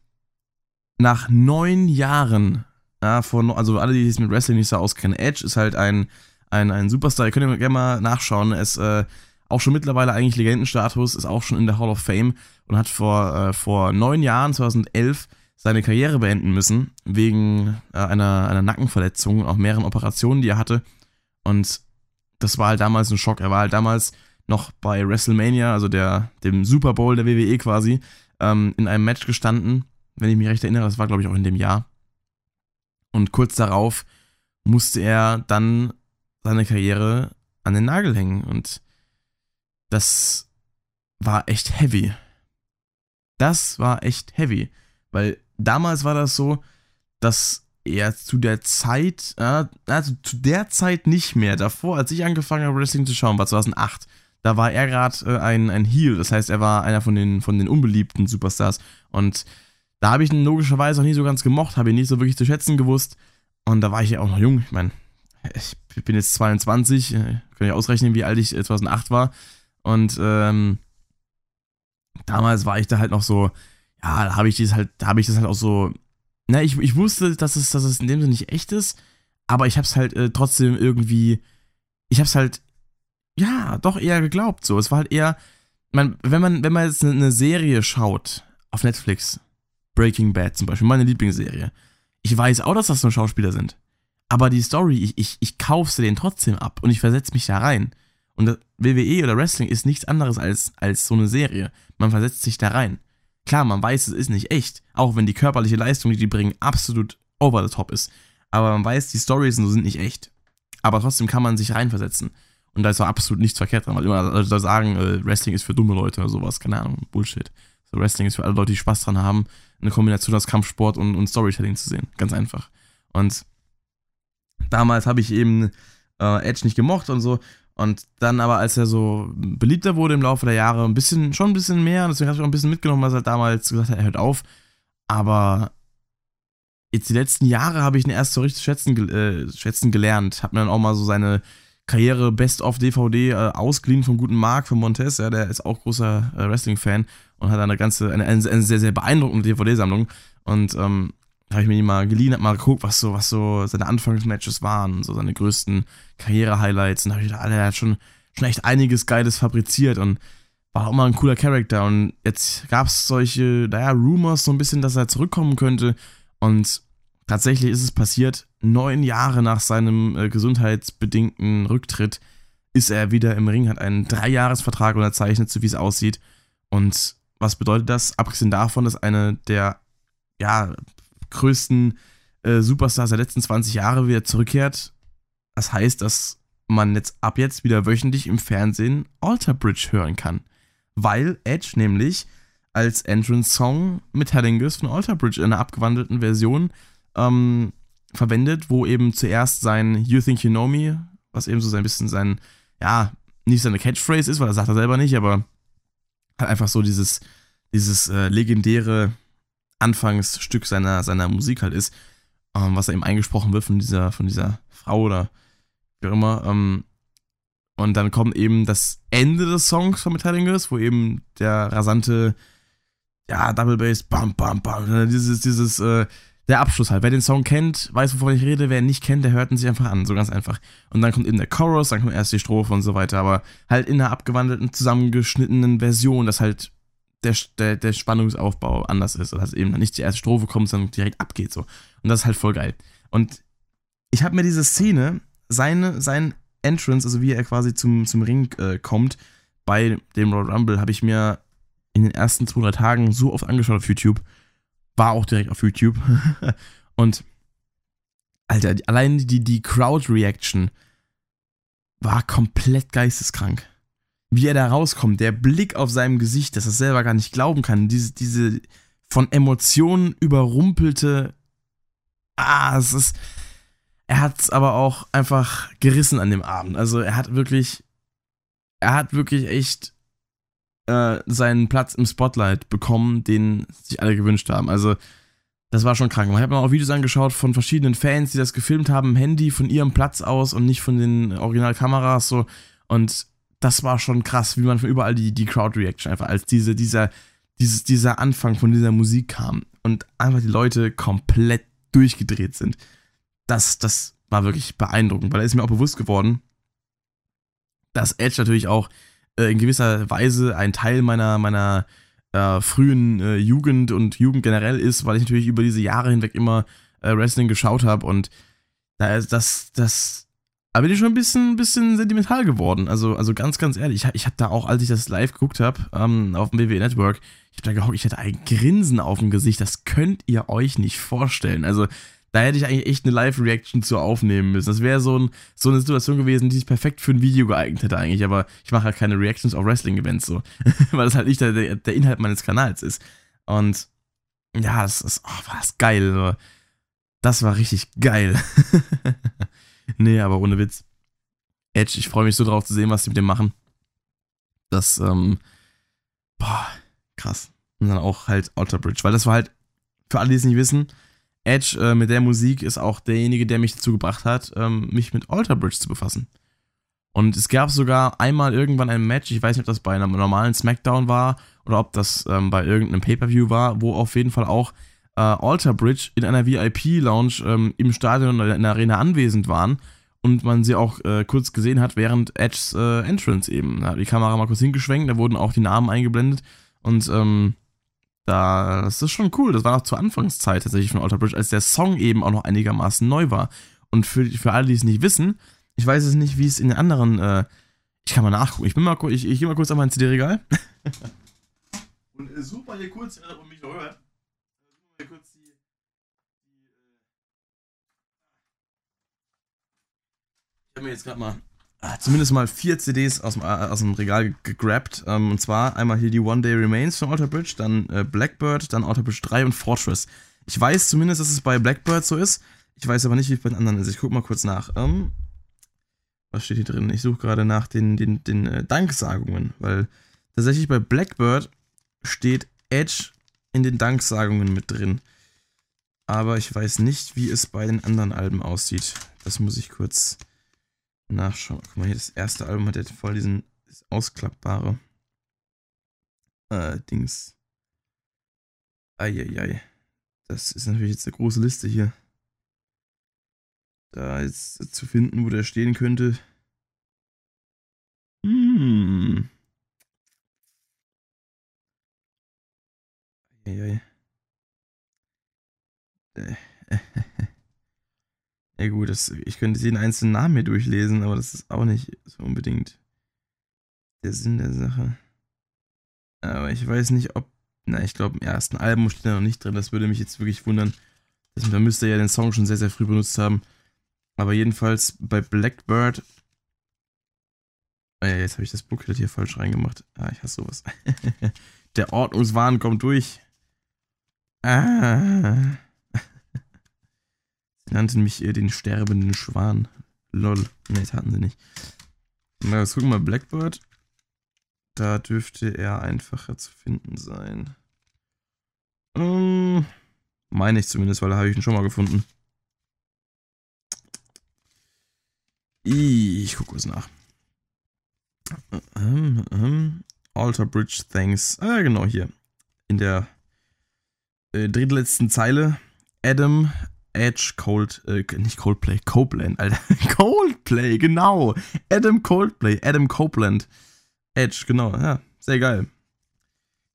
nach neun Jahren, ja, von, also alle, die sich mit Wrestling nicht so auskennen, Edge ist halt ein, ein, ein Superstar. Ihr könnt ja gerne mal nachschauen. Er ist äh, auch schon mittlerweile eigentlich Legendenstatus, ist auch schon in der Hall of Fame und hat vor, äh, vor neun Jahren, 2011, seine Karriere beenden müssen, wegen äh, einer, einer Nackenverletzung auch mehreren Operationen, die er hatte. Und das war halt damals ein Schock. Er war halt damals noch bei WrestleMania, also der, dem Super Bowl der WWE quasi, ähm, in einem Match gestanden. Wenn ich mich recht erinnere, das war, glaube ich, auch in dem Jahr. Und kurz darauf musste er dann seine Karriere an den Nagel hängen. Und das war echt heavy. Das war echt heavy. Weil damals war das so, dass er zu der Zeit, äh, also zu der Zeit nicht mehr, davor, als ich angefangen habe, Wrestling zu schauen, war 2008, da war er gerade äh, ein, ein Heel, das heißt, er war einer von den, von den unbeliebten Superstars. Und da habe ich ihn logischerweise auch nie so ganz gemocht, habe ihn nicht so wirklich zu schätzen gewusst. Und da war ich ja auch noch jung, ich meine, ich bin jetzt 22, äh, kann ich ausrechnen, wie alt ich 2008 war. Und ähm, damals war ich da halt noch so, ja, da habe ich das halt, habe ich das halt auch so, na, ich, ich wusste, dass es, dass es in dem Sinne nicht echt ist, aber ich habe es halt äh, trotzdem irgendwie, ich habe es halt, ja, doch eher geglaubt so. Es war halt eher, man, wenn man, wenn man jetzt eine, eine Serie schaut auf Netflix, Breaking Bad zum Beispiel, meine Lieblingsserie, ich weiß auch, dass das nur Schauspieler sind. Aber die Story, ich, ich, ich kaufe sie denen trotzdem ab und ich versetze mich da rein. Und WWE oder Wrestling ist nichts anderes als, als so eine Serie. Man versetzt sich da rein. Klar, man weiß, es ist nicht echt, auch wenn die körperliche Leistung, die die bringen, absolut over the top ist. Aber man weiß, die Stories sind nicht echt. Aber trotzdem kann man sich reinversetzen. Und da ist auch absolut nichts verkehrt dran, weil immer Leute sagen, äh, Wrestling ist für dumme Leute oder sowas, keine Ahnung, Bullshit. So, Wrestling ist für alle Leute, die Spaß dran haben, eine Kombination aus Kampfsport und, und Storytelling zu sehen. Ganz einfach. Und damals habe ich eben äh, Edge nicht gemocht und so. Und dann aber, als er so beliebter wurde im Laufe der Jahre, ein bisschen, schon ein bisschen mehr, deswegen habe ich auch ein bisschen mitgenommen, was er damals gesagt hat, er hört auf. Aber jetzt die letzten Jahre habe ich ihn erst so richtig schätzen, äh, schätzen gelernt. Hab mir dann auch mal so seine Karriere Best of DVD äh, ausgeliehen vom guten Marc von Montez, ja, der ist auch großer äh, Wrestling-Fan und hat eine ganze, eine, eine, sehr, sehr beeindruckende DVD-Sammlung. Und ähm, habe ich mir die mal geliehen, hab mal geguckt, was so, was so seine Anfangsmatches waren, so seine größten Karriere-Highlights. Und da habe ich gedacht, Alter, er hat schon, schon echt einiges Geiles fabriziert und war auch mal ein cooler Charakter. Und jetzt gab es solche, naja, Rumors so ein bisschen, dass er zurückkommen könnte. Und tatsächlich ist es passiert, neun Jahre nach seinem äh, gesundheitsbedingten Rücktritt ist er wieder im Ring, hat einen Dreijahresvertrag unterzeichnet, so wie es aussieht. Und was bedeutet das? Abgesehen davon, dass eine der ja, größten äh, Superstars der letzten 20 Jahre wieder zurückkehrt. Das heißt, dass man jetzt ab jetzt wieder wöchentlich im Fernsehen Alter Bridge hören kann. Weil Edge nämlich als Entrance-Song Metallingus von Alter Bridge in einer abgewandelten Version ähm, verwendet, wo eben zuerst sein You Think You Know Me, was eben so ein bisschen sein, ja, nicht seine Catchphrase ist, weil er sagt er selber nicht, aber halt einfach so dieses, dieses äh, legendäre Anfangsstück seiner, seiner Musik halt ist, ähm, was er eben eingesprochen wird von dieser, von dieser Frau oder wie auch immer. Ähm, und dann kommt eben das Ende des Songs von Metallingus, wo eben der rasante, ja, Double Bass, bam, bam, bam, dieses, dieses, äh, der Abschluss halt. Wer den Song kennt, weiß, wovon ich rede. Wer ihn nicht kennt, der hört ihn sich einfach an. So ganz einfach. Und dann kommt eben der Chorus, dann kommt erst die Strophe und so weiter. Aber halt in einer abgewandelten, zusammengeschnittenen Version, dass halt der, der, der Spannungsaufbau anders ist. Dass eben nicht die erste Strophe kommt, sondern direkt abgeht so. Und das ist halt voll geil. Und ich habe mir diese Szene, seine, sein Entrance, also wie er quasi zum, zum Ring äh, kommt, bei dem Royal Rumble, habe ich mir in den ersten zwei, drei Tagen so oft angeschaut auf YouTube. War auch direkt auf YouTube. Und, Alter, allein die, die Crowd-Reaction war komplett geisteskrank. Wie er da rauskommt, der Blick auf seinem Gesicht, dass er selber gar nicht glauben kann, diese, diese von Emotionen überrumpelte, ah, es ist, er hat es aber auch einfach gerissen an dem Abend. Also er hat wirklich, er hat wirklich echt äh, seinen Platz im Spotlight bekommen, den sich alle gewünscht haben. Also das war schon krank. Ich habe mir auch Videos angeschaut von verschiedenen Fans, die das gefilmt haben, im Handy von ihrem Platz aus und nicht von den Originalkameras so. Und das war schon krass, wie man von überall die, die Crowd-Reaction einfach als diese, dieser, dieses, dieser Anfang von dieser Musik kam und einfach die Leute komplett durchgedreht sind. Das, das war wirklich beeindruckend, weil da ist mir auch bewusst geworden, dass Edge natürlich auch äh, in gewisser Weise ein Teil meiner, meiner äh, frühen äh, Jugend und Jugend generell ist, weil ich natürlich über diese Jahre hinweg immer äh, Wrestling geschaut habe und da ist das, das, da bin ich schon ein bisschen, bisschen sentimental geworden. Also, also ganz, ganz ehrlich, ich, ich habe da auch, als ich das live geguckt habe, ähm, auf dem WWE Network, ich habe da gehockt, ich hatte ein Grinsen auf dem Gesicht, das könnt ihr euch nicht vorstellen. Also, da hätte ich eigentlich echt eine Live-Reaction zu aufnehmen müssen. Das wäre so, ein, so eine Situation gewesen, die sich perfekt für ein Video geeignet hätte eigentlich. Aber ich mache halt keine Reactions auf Wrestling-Events so. Weil das halt nicht der, der, Inhalt meines Kanals ist. Und ja, das ist, oh, war das geil. Das war richtig geil. nee, aber ohne Witz. Edge, ich freue mich so drauf zu sehen, was sie mit dem machen. Das, ähm, boah, krass. Und dann auch halt Outer Bridge, weil das war halt, für alle, die es nicht wissen, Edge äh, mit der Musik ist auch derjenige, der mich dazu gebracht hat, ähm, mich mit Alter Bridge zu befassen. Und es gab sogar einmal irgendwann ein Match, ich weiß nicht, ob das bei einem normalen SmackDown war oder ob das ähm, bei irgendeinem Pay-Per-View war, wo auf jeden Fall auch äh, Alter Bridge in einer VIP-Lounge ähm, im Stadion oder in der Arena anwesend waren und man sie auch äh, kurz gesehen hat während Edges äh, Entrance eben. Da hat die Kamera mal kurz hingeschwenkt, da wurden auch die Namen eingeblendet und ähm, da, das ist schon cool. Das war noch zur Anfangszeit tatsächlich von Alter Bridge, als der Song eben auch noch einigermaßen neu war. Und für, für alle, die es nicht wissen, ich weiß es nicht, wie es in den anderen, äh, ich kann mal nachgucken. Ich bin mal, ich, ich gehe mal kurz an mein CD-Regal. Und äh, mal hier kurz, äh, um mich hört. Mal kurz die, die äh Ich habe mir jetzt gerade mal Ah, zumindest mal vier CDs aus dem, äh, aus dem Regal gegrabt. Ähm, und zwar einmal hier die One Day Remains von Alter Bridge, dann äh, Blackbird, dann Alter Bridge 3 und Fortress. Ich weiß zumindest, dass es bei Blackbird so ist. Ich weiß aber nicht, wie es bei den anderen ist. Ich gucke mal kurz nach. Ähm, was steht hier drin? Ich suche gerade nach den, den, den äh, Danksagungen, weil tatsächlich bei Blackbird steht Edge in den Danksagungen mit drin. Aber ich weiß nicht, wie es bei den anderen Alben aussieht. Das muss ich kurz nachschauen. Guck mal hier, das erste Album hat ja voll diesen ausklappbare äh, Dings. Eieiei. Das ist natürlich jetzt eine große Liste hier. Da jetzt zu finden, wo der stehen könnte. Hm. Äh. Ja gut, das, ich könnte jeden einzelnen Namen hier durchlesen, aber das ist auch nicht so unbedingt der Sinn der Sache. Aber ich weiß nicht, ob. Na, ich glaube, im ersten Album steht er noch nicht drin. Das würde mich jetzt wirklich wundern. Da müsste er ja den Song schon sehr, sehr früh benutzt haben. Aber jedenfalls bei Blackbird. Ah ja, jetzt habe ich das Booklet hier falsch reingemacht. Ah, ich hasse sowas. der Ordnungswahn kommt durch. Ah nannten mich äh, den sterbenden Schwan. Lol. Ne, das hatten sie nicht. Mal, jetzt gucken wir mal Blackbird. Da dürfte er einfacher zu finden sein. Ähm, meine ich zumindest, weil da habe ich ihn schon mal gefunden. Ich gucke was nach. Ähm, ähm, Alter Bridge Thanks. Ah, genau hier. In der äh, drittletzten Zeile. Adam Edge, Cold, äh, nicht Coldplay, Copeland, Alter. Coldplay, genau. Adam Coldplay, Adam Copeland. Edge, genau, ja, sehr geil.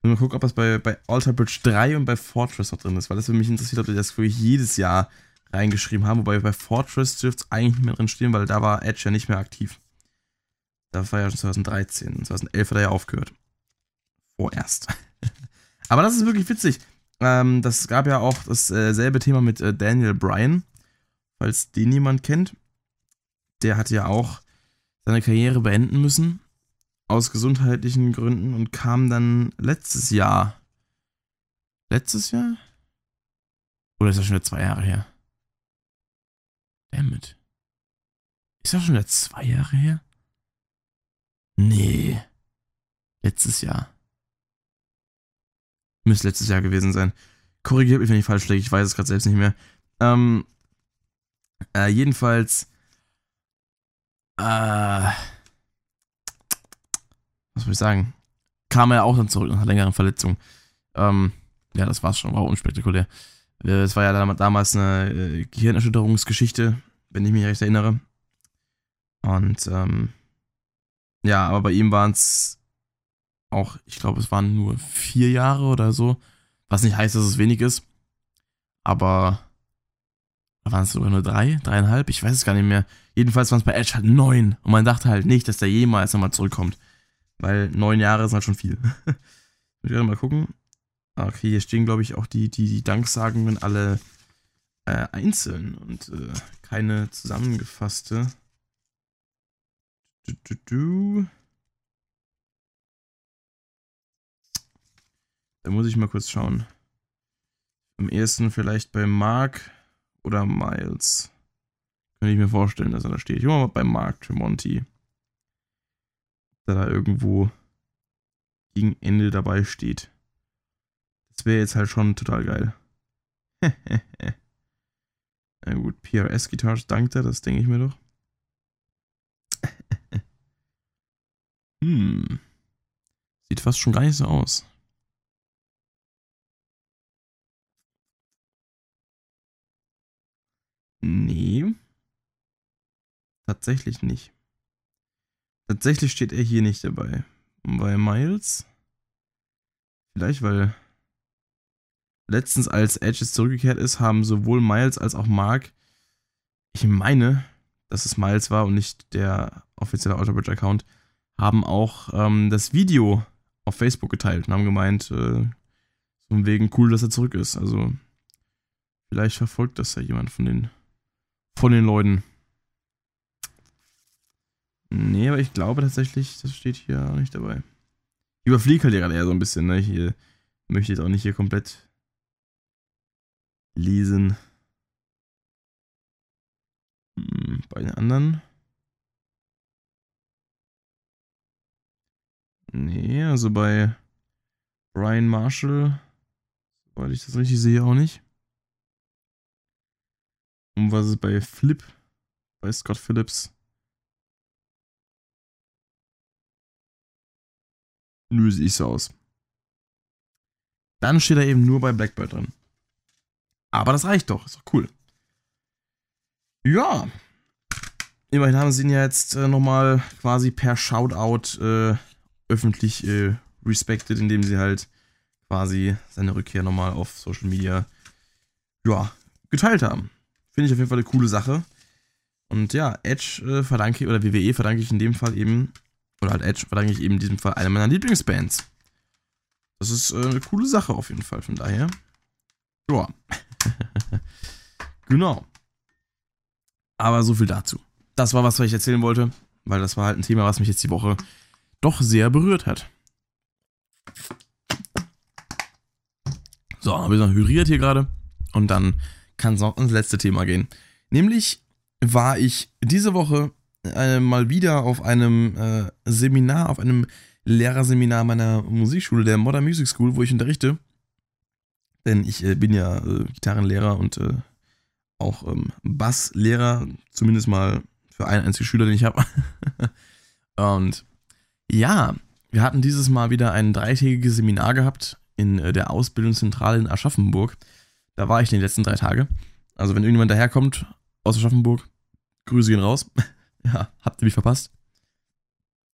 Mal gucken, ob das bei, bei Alter Bridge 3 und bei Fortress noch drin ist, weil das würde mich interessiert, ob die das wirklich jedes Jahr reingeschrieben haben. Wobei bei Fortress dürfte es eigentlich nicht mehr drin stehen, weil da war Edge ja nicht mehr aktiv. Da war ja schon 2013. 2011 hat er ja aufgehört. Vorerst. Aber das ist wirklich witzig. Ähm, das gab ja auch dasselbe Thema mit äh, Daniel Bryan, falls den jemand kennt. Der hatte ja auch seine Karriere beenden müssen. Aus gesundheitlichen Gründen und kam dann letztes Jahr. Letztes Jahr? Oder ist das schon wieder zwei Jahre her? Damit. Ist das schon wieder zwei Jahre her? Nee. Letztes Jahr. Müsste letztes Jahr gewesen sein. Korrigiert mich, wenn ich falsch liege. Ich weiß es gerade selbst nicht mehr. Ähm, äh, jedenfalls. Äh, was soll ich sagen? Kam er auch dann zurück nach längeren Verletzung. Ähm, ja, das war's schon. War unspektakulär. Äh, es war ja damals eine äh, Gehirnerschütterungsgeschichte, wenn ich mich recht erinnere. Und ähm, ja, aber bei ihm waren es auch, ich glaube, es waren nur vier Jahre oder so. Was nicht heißt, dass es wenig ist. Aber waren es sogar nur drei, dreieinhalb? Ich weiß es gar nicht mehr. Jedenfalls waren es bei Edge halt neun. Und man dachte halt nicht, dass der jemals nochmal zurückkommt. Weil neun Jahre sind halt schon viel. ich werde mal gucken. Okay, hier stehen, glaube ich, auch die, die, die Danksagungen alle äh, einzeln und äh, keine zusammengefasste. Du, du, du. Da muss ich mal kurz schauen. Am ersten vielleicht bei Mark oder Miles. Könnte ich mir vorstellen, dass er da steht. Ich mal bei Mark Tremonti. Da da irgendwo gegen Ende dabei steht. Das wäre jetzt halt schon total geil. Na gut, PRS Guitars dankt er, das denke ich mir doch. hm. Sieht fast schon gar nicht so aus. Nee. Tatsächlich nicht. Tatsächlich steht er hier nicht dabei. Und bei Miles? Vielleicht, weil letztens, als Edge jetzt zurückgekehrt ist, haben sowohl Miles als auch Mark, ich meine, dass es Miles war und nicht der offizielle Autobridge-Account, haben auch ähm, das Video auf Facebook geteilt und haben gemeint, äh, von wegen cool, dass er zurück ist. Also, vielleicht verfolgt das ja jemand von den von den Leuten. Nee, aber ich glaube tatsächlich, das steht hier auch nicht dabei. Ich überfliege halt gerade eher so ein bisschen, ne? Ich äh, möchte jetzt auch nicht hier komplett lesen. Hm, bei den anderen. Nee, also bei Brian Marshall, soweit ich das richtig sehe, auch nicht. Und was ist bei Flip? Bei Scott Phillips? Nö, sieht so aus. Dann steht er eben nur bei Blackbird drin. Aber das reicht doch, ist doch cool. Ja. Immerhin haben sie ihn ja jetzt äh, nochmal quasi per Shoutout äh, öffentlich äh, respected, indem sie halt quasi seine Rückkehr nochmal auf Social Media ja, geteilt haben. Finde ich auf jeden Fall eine coole Sache. Und ja, Edge äh, verdanke ich, oder WWE verdanke ich in dem Fall eben, oder halt Edge verdanke ich eben in diesem Fall einer meiner Lieblingsbands. Das ist äh, eine coole Sache auf jeden Fall, von daher. Ja. genau. Aber so viel dazu. Das war was, was ich erzählen wollte, weil das war halt ein Thema, was mich jetzt die Woche doch sehr berührt hat. So, ein bisschen hydriert hier gerade. Und dann kann es noch ins letzte Thema gehen. Nämlich war ich diese Woche äh, mal wieder auf einem äh, Seminar, auf einem Lehrerseminar meiner Musikschule, der Modern Music School, wo ich unterrichte. Denn ich äh, bin ja äh, Gitarrenlehrer und äh, auch ähm, Basslehrer, zumindest mal für einen einzigen Schüler, den ich habe. und ja, wir hatten dieses Mal wieder ein dreitägiges Seminar gehabt in äh, der Ausbildungszentrale in Aschaffenburg. Da war ich die letzten drei Tage. Also, wenn irgendjemand daherkommt aus Aschaffenburg, Grüße gehen raus. ja, habt ihr mich verpasst.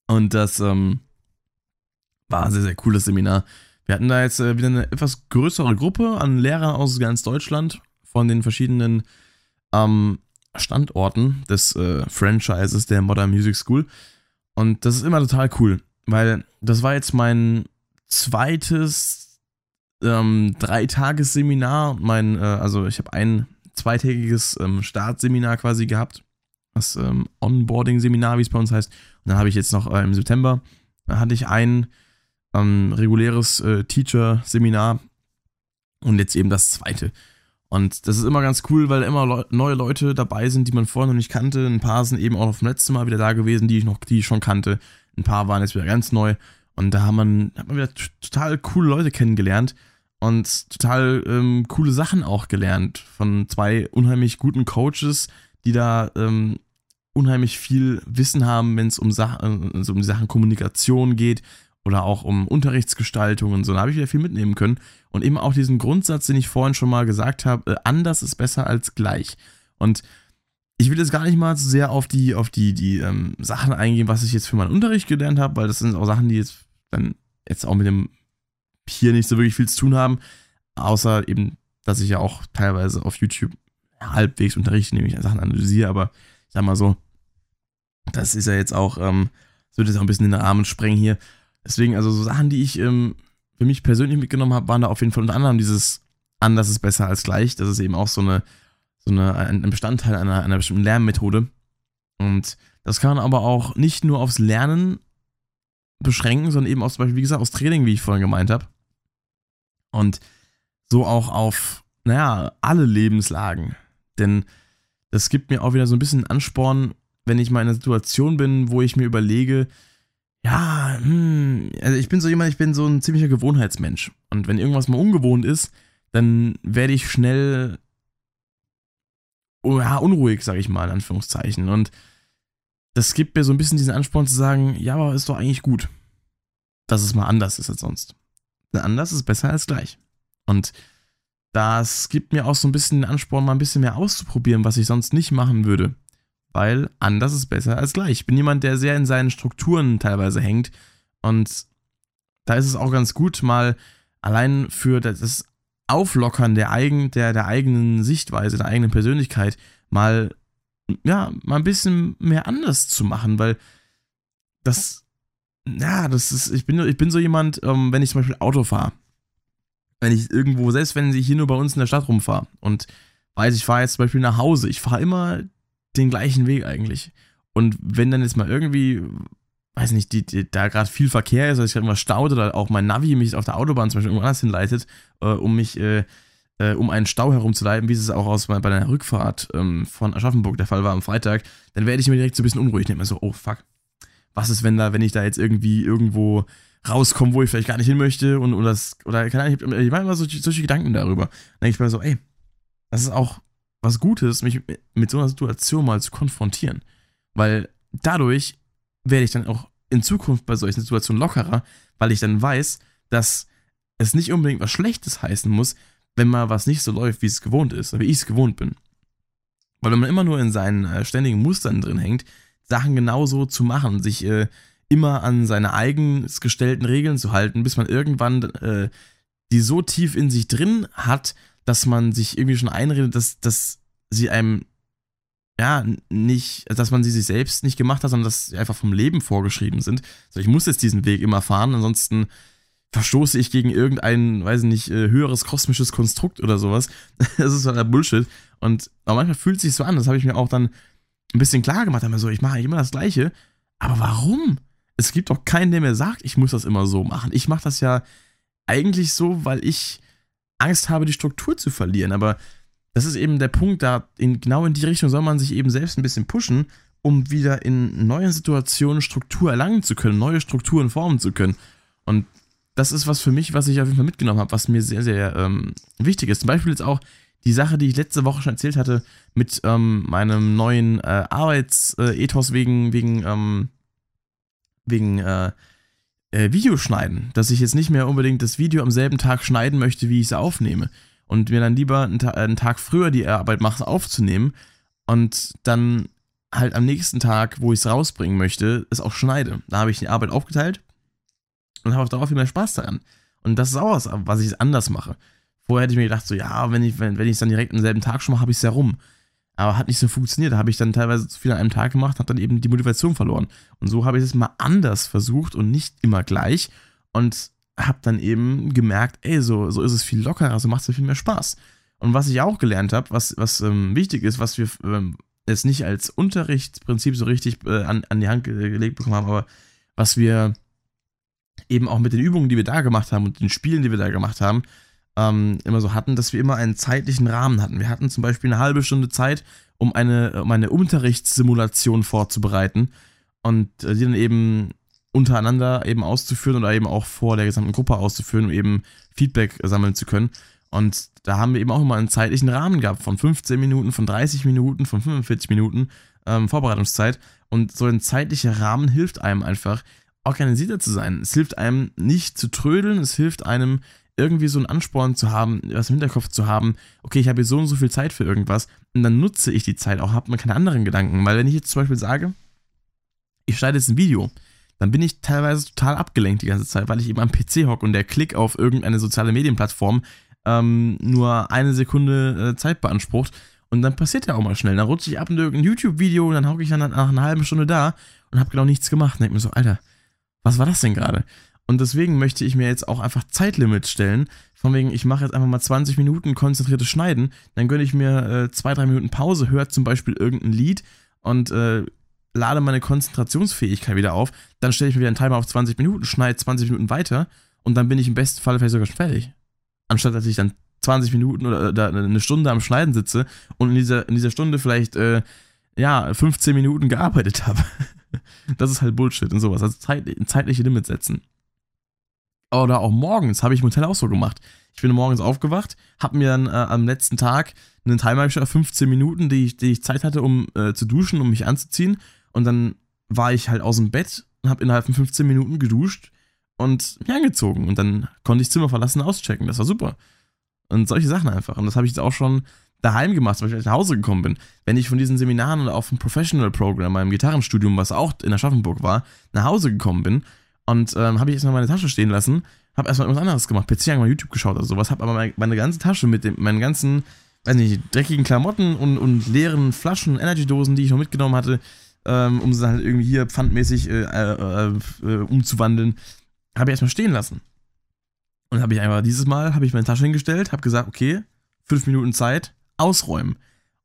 Und das ähm, war ein sehr, sehr cooles Seminar. Wir hatten da jetzt äh, wieder eine etwas größere Gruppe an Lehrern aus ganz Deutschland von den verschiedenen ähm, Standorten des äh, Franchises der Modern Music School. Und das ist immer total cool, weil das war jetzt mein zweites ähm, Dreitagesseminar. Mein, äh, also ich habe ein zweitägiges ähm, Startseminar quasi gehabt das ähm, Onboarding-Seminar, wie es bei uns heißt. Und dann habe ich jetzt noch äh, im September, da hatte ich ein ähm, reguläres äh, Teacher-Seminar und jetzt eben das zweite. Und das ist immer ganz cool, weil immer Le neue Leute dabei sind, die man vorher noch nicht kannte. Ein paar sind eben auch vom letzten Mal wieder da gewesen, die ich noch, die ich schon kannte. Ein paar waren jetzt wieder ganz neu. Und da hat man, hat man wieder total coole Leute kennengelernt und total ähm, coole Sachen auch gelernt von zwei unheimlich guten Coaches, die da ähm, unheimlich viel Wissen haben, wenn es um, Sachen, also um die Sachen Kommunikation geht oder auch um Unterrichtsgestaltung und so. Da habe ich wieder viel mitnehmen können. Und eben auch diesen Grundsatz, den ich vorhin schon mal gesagt habe, äh, anders ist besser als gleich. Und ich will jetzt gar nicht mal so sehr auf die, auf die, die ähm, Sachen eingehen, was ich jetzt für meinen Unterricht gelernt habe, weil das sind auch Sachen, die jetzt dann jetzt auch mit dem hier nicht so wirklich viel zu tun haben. Außer eben, dass ich ja auch teilweise auf YouTube halbwegs unterrichte, nämlich Sachen analysiere, aber ich sag mal so, das ist ja jetzt auch, ähm, das würde jetzt auch ein bisschen in den Rahmen sprengen hier. Deswegen, also so Sachen, die ich ähm, für mich persönlich mitgenommen habe, waren da auf jeden Fall unter anderem dieses anders ist besser als gleich. Das ist eben auch so eine, so eine, ein Bestandteil einer, einer bestimmten Lernmethode. Und das kann man aber auch nicht nur aufs Lernen beschränken, sondern eben auch zum Beispiel, wie gesagt, aufs Training, wie ich vorhin gemeint habe. Und so auch auf, naja, alle Lebenslagen. Denn das gibt mir auch wieder so ein bisschen Ansporn, wenn ich mal in einer Situation bin, wo ich mir überlege, ja, hm, also ich bin so jemand, ich bin so ein ziemlicher Gewohnheitsmensch. Und wenn irgendwas mal ungewohnt ist, dann werde ich schnell oh, ja, unruhig, sage ich mal, in Anführungszeichen. Und das gibt mir so ein bisschen diesen Ansporn zu sagen, ja, aber ist doch eigentlich gut, dass es mal anders ist als sonst. Denn anders ist besser als gleich. Und das gibt mir auch so ein bisschen den Ansporn, mal ein bisschen mehr auszuprobieren, was ich sonst nicht machen würde weil anders ist besser als gleich. Ich bin jemand, der sehr in seinen Strukturen teilweise hängt und da ist es auch ganz gut, mal allein für das Auflockern der, eigen, der, der eigenen Sichtweise, der eigenen Persönlichkeit mal, ja, mal ein bisschen mehr anders zu machen, weil das, ja, das ist, ich bin, ich bin so jemand, ähm, wenn ich zum Beispiel Auto fahre, wenn ich irgendwo, selbst wenn ich hier nur bei uns in der Stadt rumfahre und weiß, ich fahre jetzt zum Beispiel nach Hause, ich fahre immer den gleichen Weg eigentlich. Und wenn dann jetzt mal irgendwie, weiß nicht, die, die, da gerade viel Verkehr ist, oder ich gerade mal staut oder auch mein Navi mich auf der Autobahn zum Beispiel irgendwo anders hinleitet, äh, um mich, äh, äh, um einen Stau herumzuleiten, wie es auch aus bei der Rückfahrt ähm, von Aschaffenburg der Fall war am Freitag, dann werde ich mir direkt so ein bisschen unruhig. Ich mir so, oh fuck, was ist, wenn da, wenn ich da jetzt irgendwie irgendwo rauskomme, wo ich vielleicht gar nicht hin möchte und, und das, oder keine Ahnung, ich, ich mache immer solche, solche Gedanken darüber. Dann denke ich mir so, ey, das ist auch was Gutes, mich mit so einer Situation mal zu konfrontieren. Weil dadurch werde ich dann auch in Zukunft bei solchen Situationen lockerer, weil ich dann weiß, dass es nicht unbedingt was Schlechtes heißen muss, wenn mal was nicht so läuft, wie es gewohnt ist, oder wie ich es gewohnt bin. Weil wenn man immer nur in seinen äh, ständigen Mustern drin hängt, Sachen genauso zu machen, sich äh, immer an seine eigens gestellten Regeln zu halten, bis man irgendwann äh, die so tief in sich drin hat, dass man sich irgendwie schon einredet, dass, dass sie einem ja, nicht, dass man sie sich selbst nicht gemacht hat, sondern dass sie einfach vom Leben vorgeschrieben sind. Also ich muss jetzt diesen Weg immer fahren, ansonsten verstoße ich gegen irgendein, weiß ich nicht, äh, höheres kosmisches Konstrukt oder sowas. Das ist halt Bullshit. Und aber manchmal fühlt es sich so an, das habe ich mir auch dann ein bisschen klar gemacht. Aber so, ich mache immer das Gleiche. Aber warum? Es gibt doch keinen, der mir sagt, ich muss das immer so machen. Ich mache das ja eigentlich so, weil ich Angst habe, die Struktur zu verlieren. Aber das ist eben der Punkt, da in, genau in die Richtung soll man sich eben selbst ein bisschen pushen, um wieder in neuen Situationen Struktur erlangen zu können, neue Strukturen formen zu können. Und das ist was für mich, was ich auf jeden Fall mitgenommen habe, was mir sehr, sehr ähm, wichtig ist. Zum Beispiel jetzt auch die Sache, die ich letzte Woche schon erzählt hatte, mit ähm, meinem neuen äh, Arbeitsethos wegen, wegen, ähm, wegen äh, äh, Videoschneiden, dass ich jetzt nicht mehr unbedingt das Video am selben Tag schneiden möchte, wie ich es aufnehme. Und mir dann lieber einen, Ta einen Tag früher die Arbeit mache, aufzunehmen und dann halt am nächsten Tag, wo ich es rausbringen möchte, es auch schneide. Da habe ich die Arbeit aufgeteilt und habe darauf viel mehr Spaß daran. Und das ist auch was, was ich anders mache. Vorher hätte ich mir gedacht, so, ja, wenn ich wenn, wenn es dann direkt am selben Tag schon mache, habe ich es ja rum. Aber hat nicht so funktioniert. Da habe ich dann teilweise zu viel an einem Tag gemacht, habe dann eben die Motivation verloren. Und so habe ich es mal anders versucht und nicht immer gleich. Und habe dann eben gemerkt, ey, so, so ist es viel lockerer, so macht es viel mehr Spaß. Und was ich auch gelernt habe, was, was ähm, wichtig ist, was wir ähm, jetzt nicht als Unterrichtsprinzip so richtig äh, an, an die Hand gelegt bekommen haben, aber was wir eben auch mit den Übungen, die wir da gemacht haben und den Spielen, die wir da gemacht haben, ähm, immer so hatten, dass wir immer einen zeitlichen Rahmen hatten. Wir hatten zum Beispiel eine halbe Stunde Zeit, um eine, um eine Unterrichtssimulation vorzubereiten und äh, die dann eben untereinander eben auszuführen oder eben auch vor der gesamten Gruppe auszuführen, um eben Feedback sammeln zu können. Und da haben wir eben auch immer einen zeitlichen Rahmen gehabt von 15 Minuten, von 30 Minuten, von 45 Minuten ähm, Vorbereitungszeit. Und so ein zeitlicher Rahmen hilft einem einfach, organisierter zu sein. Es hilft einem nicht zu trödeln, es hilft einem irgendwie so einen Ansporn zu haben, was im Hinterkopf zu haben, okay, ich habe hier so und so viel Zeit für irgendwas und dann nutze ich die Zeit auch, habe mir keine anderen Gedanken. Weil wenn ich jetzt zum Beispiel sage, ich schneide jetzt ein Video, dann bin ich teilweise total abgelenkt die ganze Zeit, weil ich eben am PC hocke und der Klick auf irgendeine soziale Medienplattform ähm, nur eine Sekunde äh, Zeit beansprucht. Und dann passiert ja auch mal schnell. Dann rutsche ich ab in irgendein YouTube-Video und dann hocke ich dann nach einer halben Stunde da und habe genau nichts gemacht. Und denke mir so, Alter, was war das denn gerade? Und deswegen möchte ich mir jetzt auch einfach Zeitlimits stellen. Von wegen, ich mache jetzt einfach mal 20 Minuten konzentriertes Schneiden. Dann gönne ich mir äh, zwei, drei Minuten Pause, höre zum Beispiel irgendein Lied und äh, lade meine Konzentrationsfähigkeit wieder auf. Dann stelle ich mir wieder einen Timer auf 20 Minuten, schneide 20 Minuten weiter und dann bin ich im besten Fall vielleicht sogar schon fertig anstatt dass ich dann 20 Minuten oder, eine Stunde am Schneiden sitze und in dieser, in dieser Stunde vielleicht, äh, ja, 15 Minuten gearbeitet habe. das ist halt Bullshit und sowas. Also Zeit, zeitliche Limits setzen. Oder auch morgens, habe ich im Hotel auch so gemacht. Ich bin morgens aufgewacht, habe mir dann äh, am letzten Tag einen Timer gestellt, 15 Minuten, die ich, die ich Zeit hatte, um äh, zu duschen, um mich anzuziehen. Und dann war ich halt aus dem Bett und habe innerhalb von 15 Minuten geduscht, und mich angezogen. Und dann konnte ich Zimmer verlassen auschecken. Das war super. Und solche Sachen einfach. Und das habe ich jetzt auch schon daheim gemacht, weil ich nach Hause gekommen bin. Wenn ich von diesen Seminaren oder auch vom Professional Program, meinem Gitarrenstudium, was auch in Aschaffenburg war, nach Hause gekommen bin und ähm, habe ich erstmal meine Tasche stehen lassen, habe erstmal irgendwas anderes gemacht, PC mal YouTube geschaut oder sowas, habe aber meine, meine, ganze Tasche mit dem, meinen ganzen, weiß nicht, dreckigen Klamotten und, und leeren Flaschen, Energy-Dosen, die ich noch mitgenommen hatte, ähm, um sie dann halt irgendwie hier pfandmäßig äh, äh, äh, umzuwandeln, habe ich erstmal stehen lassen. Und habe ich einfach dieses Mal, habe ich meine Tasche hingestellt, habe gesagt, okay, fünf Minuten Zeit, ausräumen.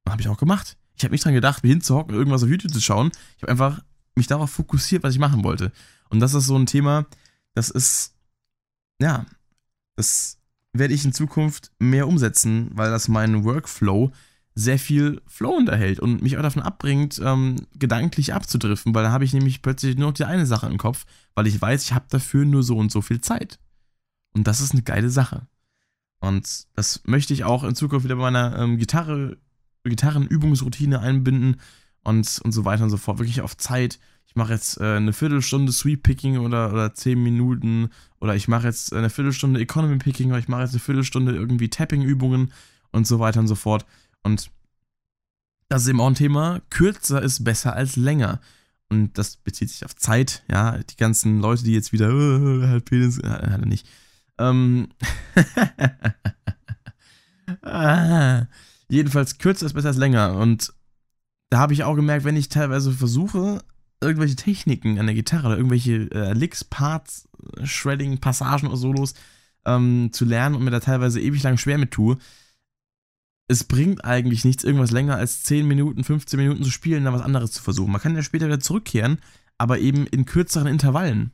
Und habe ich auch gemacht. Ich habe nicht dran gedacht, mir hinzuhocken, irgendwas auf YouTube zu schauen. Ich habe einfach mich darauf fokussiert, was ich machen wollte. Und das ist so ein Thema, das ist, ja, das werde ich in Zukunft mehr umsetzen, weil das meinen Workflow sehr viel Flow unterhält und mich auch davon abbringt, ähm, gedanklich abzudriften, weil da habe ich nämlich plötzlich nur noch die eine Sache im Kopf, weil ich weiß, ich habe dafür nur so und so viel Zeit. Und das ist eine geile Sache. Und das möchte ich auch in Zukunft wieder bei meiner ähm, Gitarre, Gitarrenübungsroutine einbinden und, und so weiter und so fort. Wirklich auf Zeit. Ich mache jetzt äh, eine Viertelstunde Sweep Picking oder, oder zehn Minuten oder ich mache jetzt eine Viertelstunde Economy Picking oder ich mache jetzt eine Viertelstunde irgendwie Tapping-Übungen und so weiter und so fort. Und das ist eben auch ein Thema. Kürzer ist besser als länger. Und das bezieht sich auf Zeit, ja. Die ganzen Leute, die jetzt wieder, äh, halt Penis, äh, er nicht. Ähm. ah. Jedenfalls kürzer ist besser als länger. Und da habe ich auch gemerkt, wenn ich teilweise versuche, irgendwelche Techniken an der Gitarre oder irgendwelche äh, Licks, Parts, Shredding, Passagen oder Solos ähm, zu lernen und mir da teilweise ewig lang schwer mit tue, es bringt eigentlich nichts, irgendwas länger als 10 Minuten, 15 Minuten zu spielen, dann was anderes zu versuchen. Man kann ja später wieder zurückkehren, aber eben in kürzeren Intervallen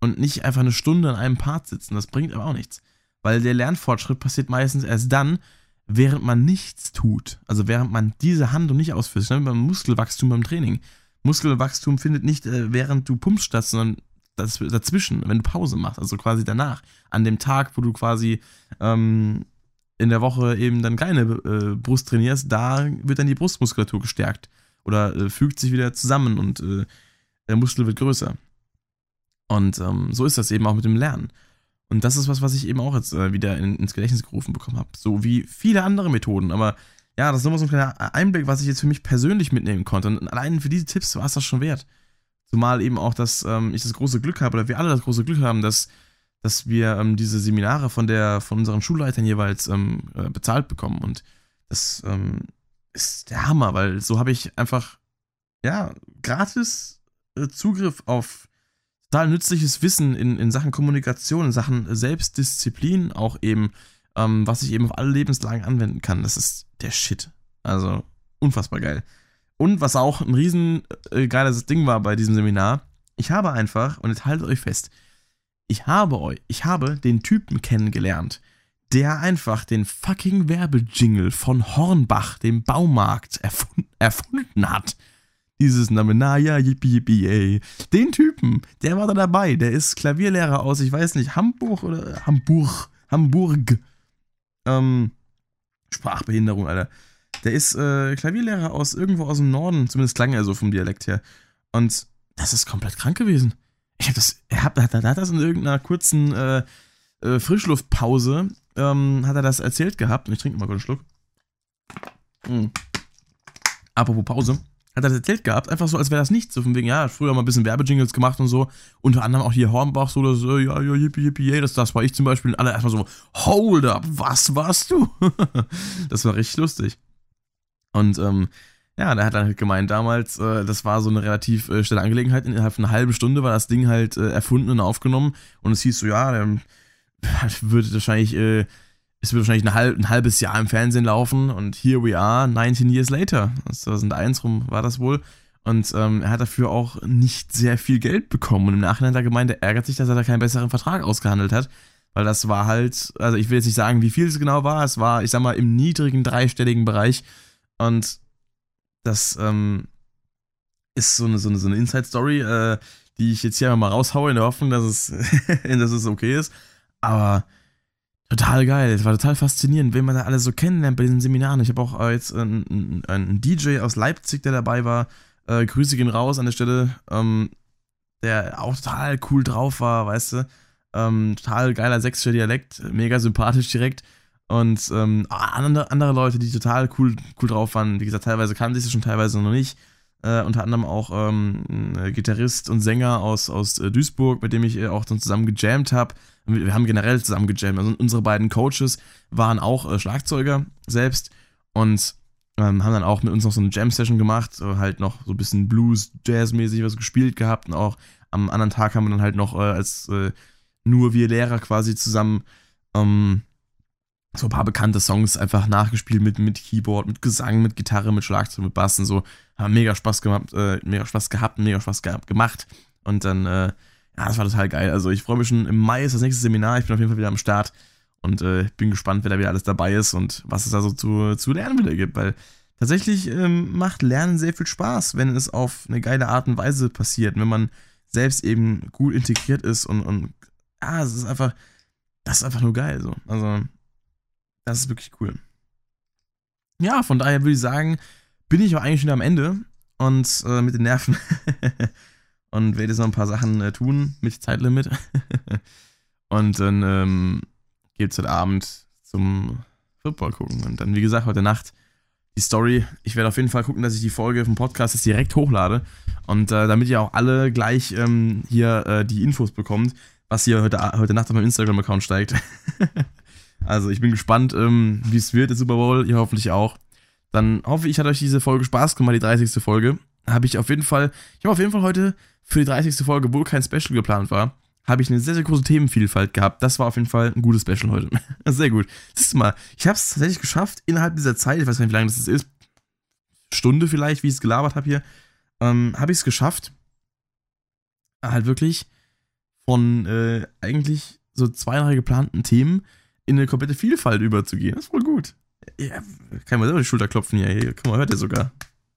und nicht einfach eine Stunde an einem Part sitzen. Das bringt aber auch nichts. Weil der Lernfortschritt passiert meistens erst dann, während man nichts tut. Also während man diese Handlung nicht ausführt. Schnell beim Muskelwachstum beim Training. Muskelwachstum findet nicht äh, während du pumpst statt, sondern dazwischen, wenn du Pause machst, also quasi danach. An dem Tag, wo du quasi ähm, in der Woche eben dann keine äh, Brust trainierst, da wird dann die Brustmuskulatur gestärkt oder äh, fügt sich wieder zusammen und äh, der Muskel wird größer. Und ähm, so ist das eben auch mit dem Lernen. Und das ist was, was ich eben auch jetzt äh, wieder in, ins Gedächtnis gerufen bekommen habe. So wie viele andere Methoden. Aber ja, das ist nochmal so ein kleiner Einblick, was ich jetzt für mich persönlich mitnehmen konnte. Und allein für diese Tipps war es das schon wert. Zumal eben auch, dass ähm, ich das große Glück habe, oder wir alle das große Glück haben, dass dass wir ähm, diese Seminare von der von unseren Schulleitern jeweils ähm, äh, bezahlt bekommen und das ähm, ist der Hammer, weil so habe ich einfach ja gratis äh, Zugriff auf total nützliches Wissen in, in Sachen Kommunikation, in Sachen Selbstdisziplin auch eben, ähm, was ich eben auf alle Lebenslagen anwenden kann. Das ist der Shit. Also unfassbar geil. Und was auch ein riesen äh, geiles Ding war bei diesem Seminar, ich habe einfach, und jetzt haltet euch fest, ich habe euch, ich habe den Typen kennengelernt, der einfach den fucking Werbejingle von Hornbach, dem Baumarkt, erfund, erfunden hat. Dieses Name, na ja, yippie, yippie, ey. Den Typen, der war da dabei. Der ist Klavierlehrer aus, ich weiß nicht, Hamburg oder Hamburg. Hamburg. Ähm, Sprachbehinderung, Alter. Der ist äh, Klavierlehrer aus irgendwo aus dem Norden, zumindest klang er so vom Dialekt her. Und das ist komplett krank gewesen. Ich hab das, er hat, hat, hat das in irgendeiner kurzen äh, äh, Frischluftpause, ähm, hat er das erzählt gehabt. Und ich trinke mal kurz einen Schluck. Mhm. Apropos Pause. Hat er das erzählt gehabt, einfach so, als wäre das nichts. So von wegen, ja, früher mal ein bisschen Werbejingles gemacht und so. Unter anderem auch hier Hornbach, so, das, ja, ja, yippie, yippie, yay, das, das war ich zum Beispiel. Und alle erstmal so, hold up, was warst du? das war richtig lustig. Und, ähm, ja, der hat dann halt gemeint, damals, äh, das war so eine relativ äh, schnelle Angelegenheit. Innerhalb von einer halben Stunde war das Ding halt äh, erfunden und aufgenommen. Und es hieß so, ja, der würde wahrscheinlich, äh, es wird wahrscheinlich ein, halb, ein, halbes Jahr im Fernsehen laufen und here we are, 19 years later. 2001 rum war das wohl. Und ähm, er hat dafür auch nicht sehr viel Geld bekommen. Und im Nachhinein hat er gemeint, er ärgert sich, dass er da keinen besseren Vertrag ausgehandelt hat. Weil das war halt, also ich will jetzt nicht sagen, wie viel es genau war. Es war, ich sag mal, im niedrigen dreistelligen Bereich. Und das ähm, ist so eine, so eine, so eine Inside-Story, äh, die ich jetzt hier mal raushaue, in der Hoffnung, dass es, dass es okay ist. Aber total geil. Es war total faszinierend, wen man da alles so kennenlernt bei diesen Seminaren. Ich habe auch äh, jetzt einen, einen, DJ aus Leipzig, der dabei war. Äh, Grüße gehen raus an der Stelle. Ähm, der auch total cool drauf war, weißt du. Ähm, total geiler sächsischer Dialekt, mega sympathisch direkt. Und ähm, andere, andere Leute, die total cool, cool drauf waren. Wie gesagt, teilweise kannte ich sie schon, teilweise noch nicht. Äh, unter anderem auch ähm, ein Gitarrist und Sänger aus, aus äh, Duisburg, mit dem ich äh, auch dann zusammen gejammt habe. Wir haben generell zusammen gejammt. Also unsere beiden Coaches waren auch äh, Schlagzeuger selbst und ähm, haben dann auch mit uns noch so eine Jam-Session gemacht, äh, halt noch so ein bisschen Blues, Jazz-mäßig was gespielt gehabt und auch am anderen Tag haben wir dann halt noch äh, als nur wir Lehrer quasi zusammen ähm, so ein paar bekannte Songs einfach nachgespielt mit, mit Keyboard, mit Gesang, mit Gitarre, mit Schlagzeug, mit Bass und so. Haben mega Spaß gemacht, äh, mega Spaß gehabt, mega Spaß gehabt, gemacht. Und dann, ja, das war total geil. Also ich freue mich schon, im Mai ist das nächste Seminar, ich bin auf jeden Fall wieder am Start. Und äh, bin gespannt, wer da wieder alles dabei ist und was es da so zu, zu lernen wieder gibt, weil tatsächlich ähm, macht Lernen sehr viel Spaß, wenn es auf eine geile Art und Weise passiert, wenn man selbst eben gut integriert ist und, und ja, es ist einfach, das ist einfach nur geil so. Also das ist wirklich cool. Ja, von daher würde ich sagen, bin ich auch eigentlich schon am Ende. Und äh, mit den Nerven und werde jetzt noch ein paar Sachen äh, tun mit Zeitlimit. und dann ähm, geht es heute Abend zum Football gucken. Und dann, wie gesagt, heute Nacht die Story. Ich werde auf jeden Fall gucken, dass ich die Folge vom Podcast jetzt direkt hochlade. Und äh, damit ihr auch alle gleich ähm, hier äh, die Infos bekommt, was hier heute, heute Nacht auf meinem Instagram-Account steigt. Also ich bin gespannt, ähm, wie es wird, der Super Bowl. Ihr hoffentlich auch. Dann hoffe ich, hat euch diese Folge Spaß gemacht, die 30. Folge. Habe ich auf jeden Fall, ich habe auf jeden Fall heute für die 30. Folge, obwohl kein Special geplant war, habe ich eine sehr, sehr große Themenvielfalt gehabt. Das war auf jeden Fall ein gutes Special heute. sehr gut. Siehst du mal, ich habe es tatsächlich geschafft, innerhalb dieser Zeit, ich weiß gar nicht, wie lange das ist, Stunde vielleicht, wie ich es gelabert habe hier, ähm, habe ich es geschafft, halt wirklich von äh, eigentlich so zwei, drei geplanten Themen in eine komplette Vielfalt überzugehen. Das ist voll gut. Ja, kann man selber die Schulter klopfen hier. Guck mal, hört ihr sogar.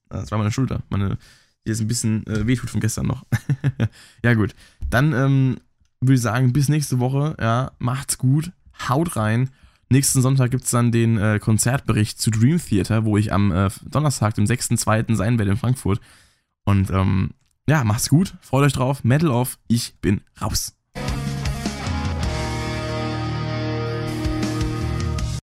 Das war meine Schulter. Meine, die ist ein bisschen äh, wehtut von gestern noch. ja, gut. Dann ähm, würde ich sagen, bis nächste Woche. Ja, macht's gut. Haut rein. Nächsten Sonntag gibt es dann den äh, Konzertbericht zu Dream Theater, wo ich am äh, Donnerstag, dem 6.2. sein werde in Frankfurt. Und ähm, ja, macht's gut. Freut euch drauf. Metal off. Ich bin raus.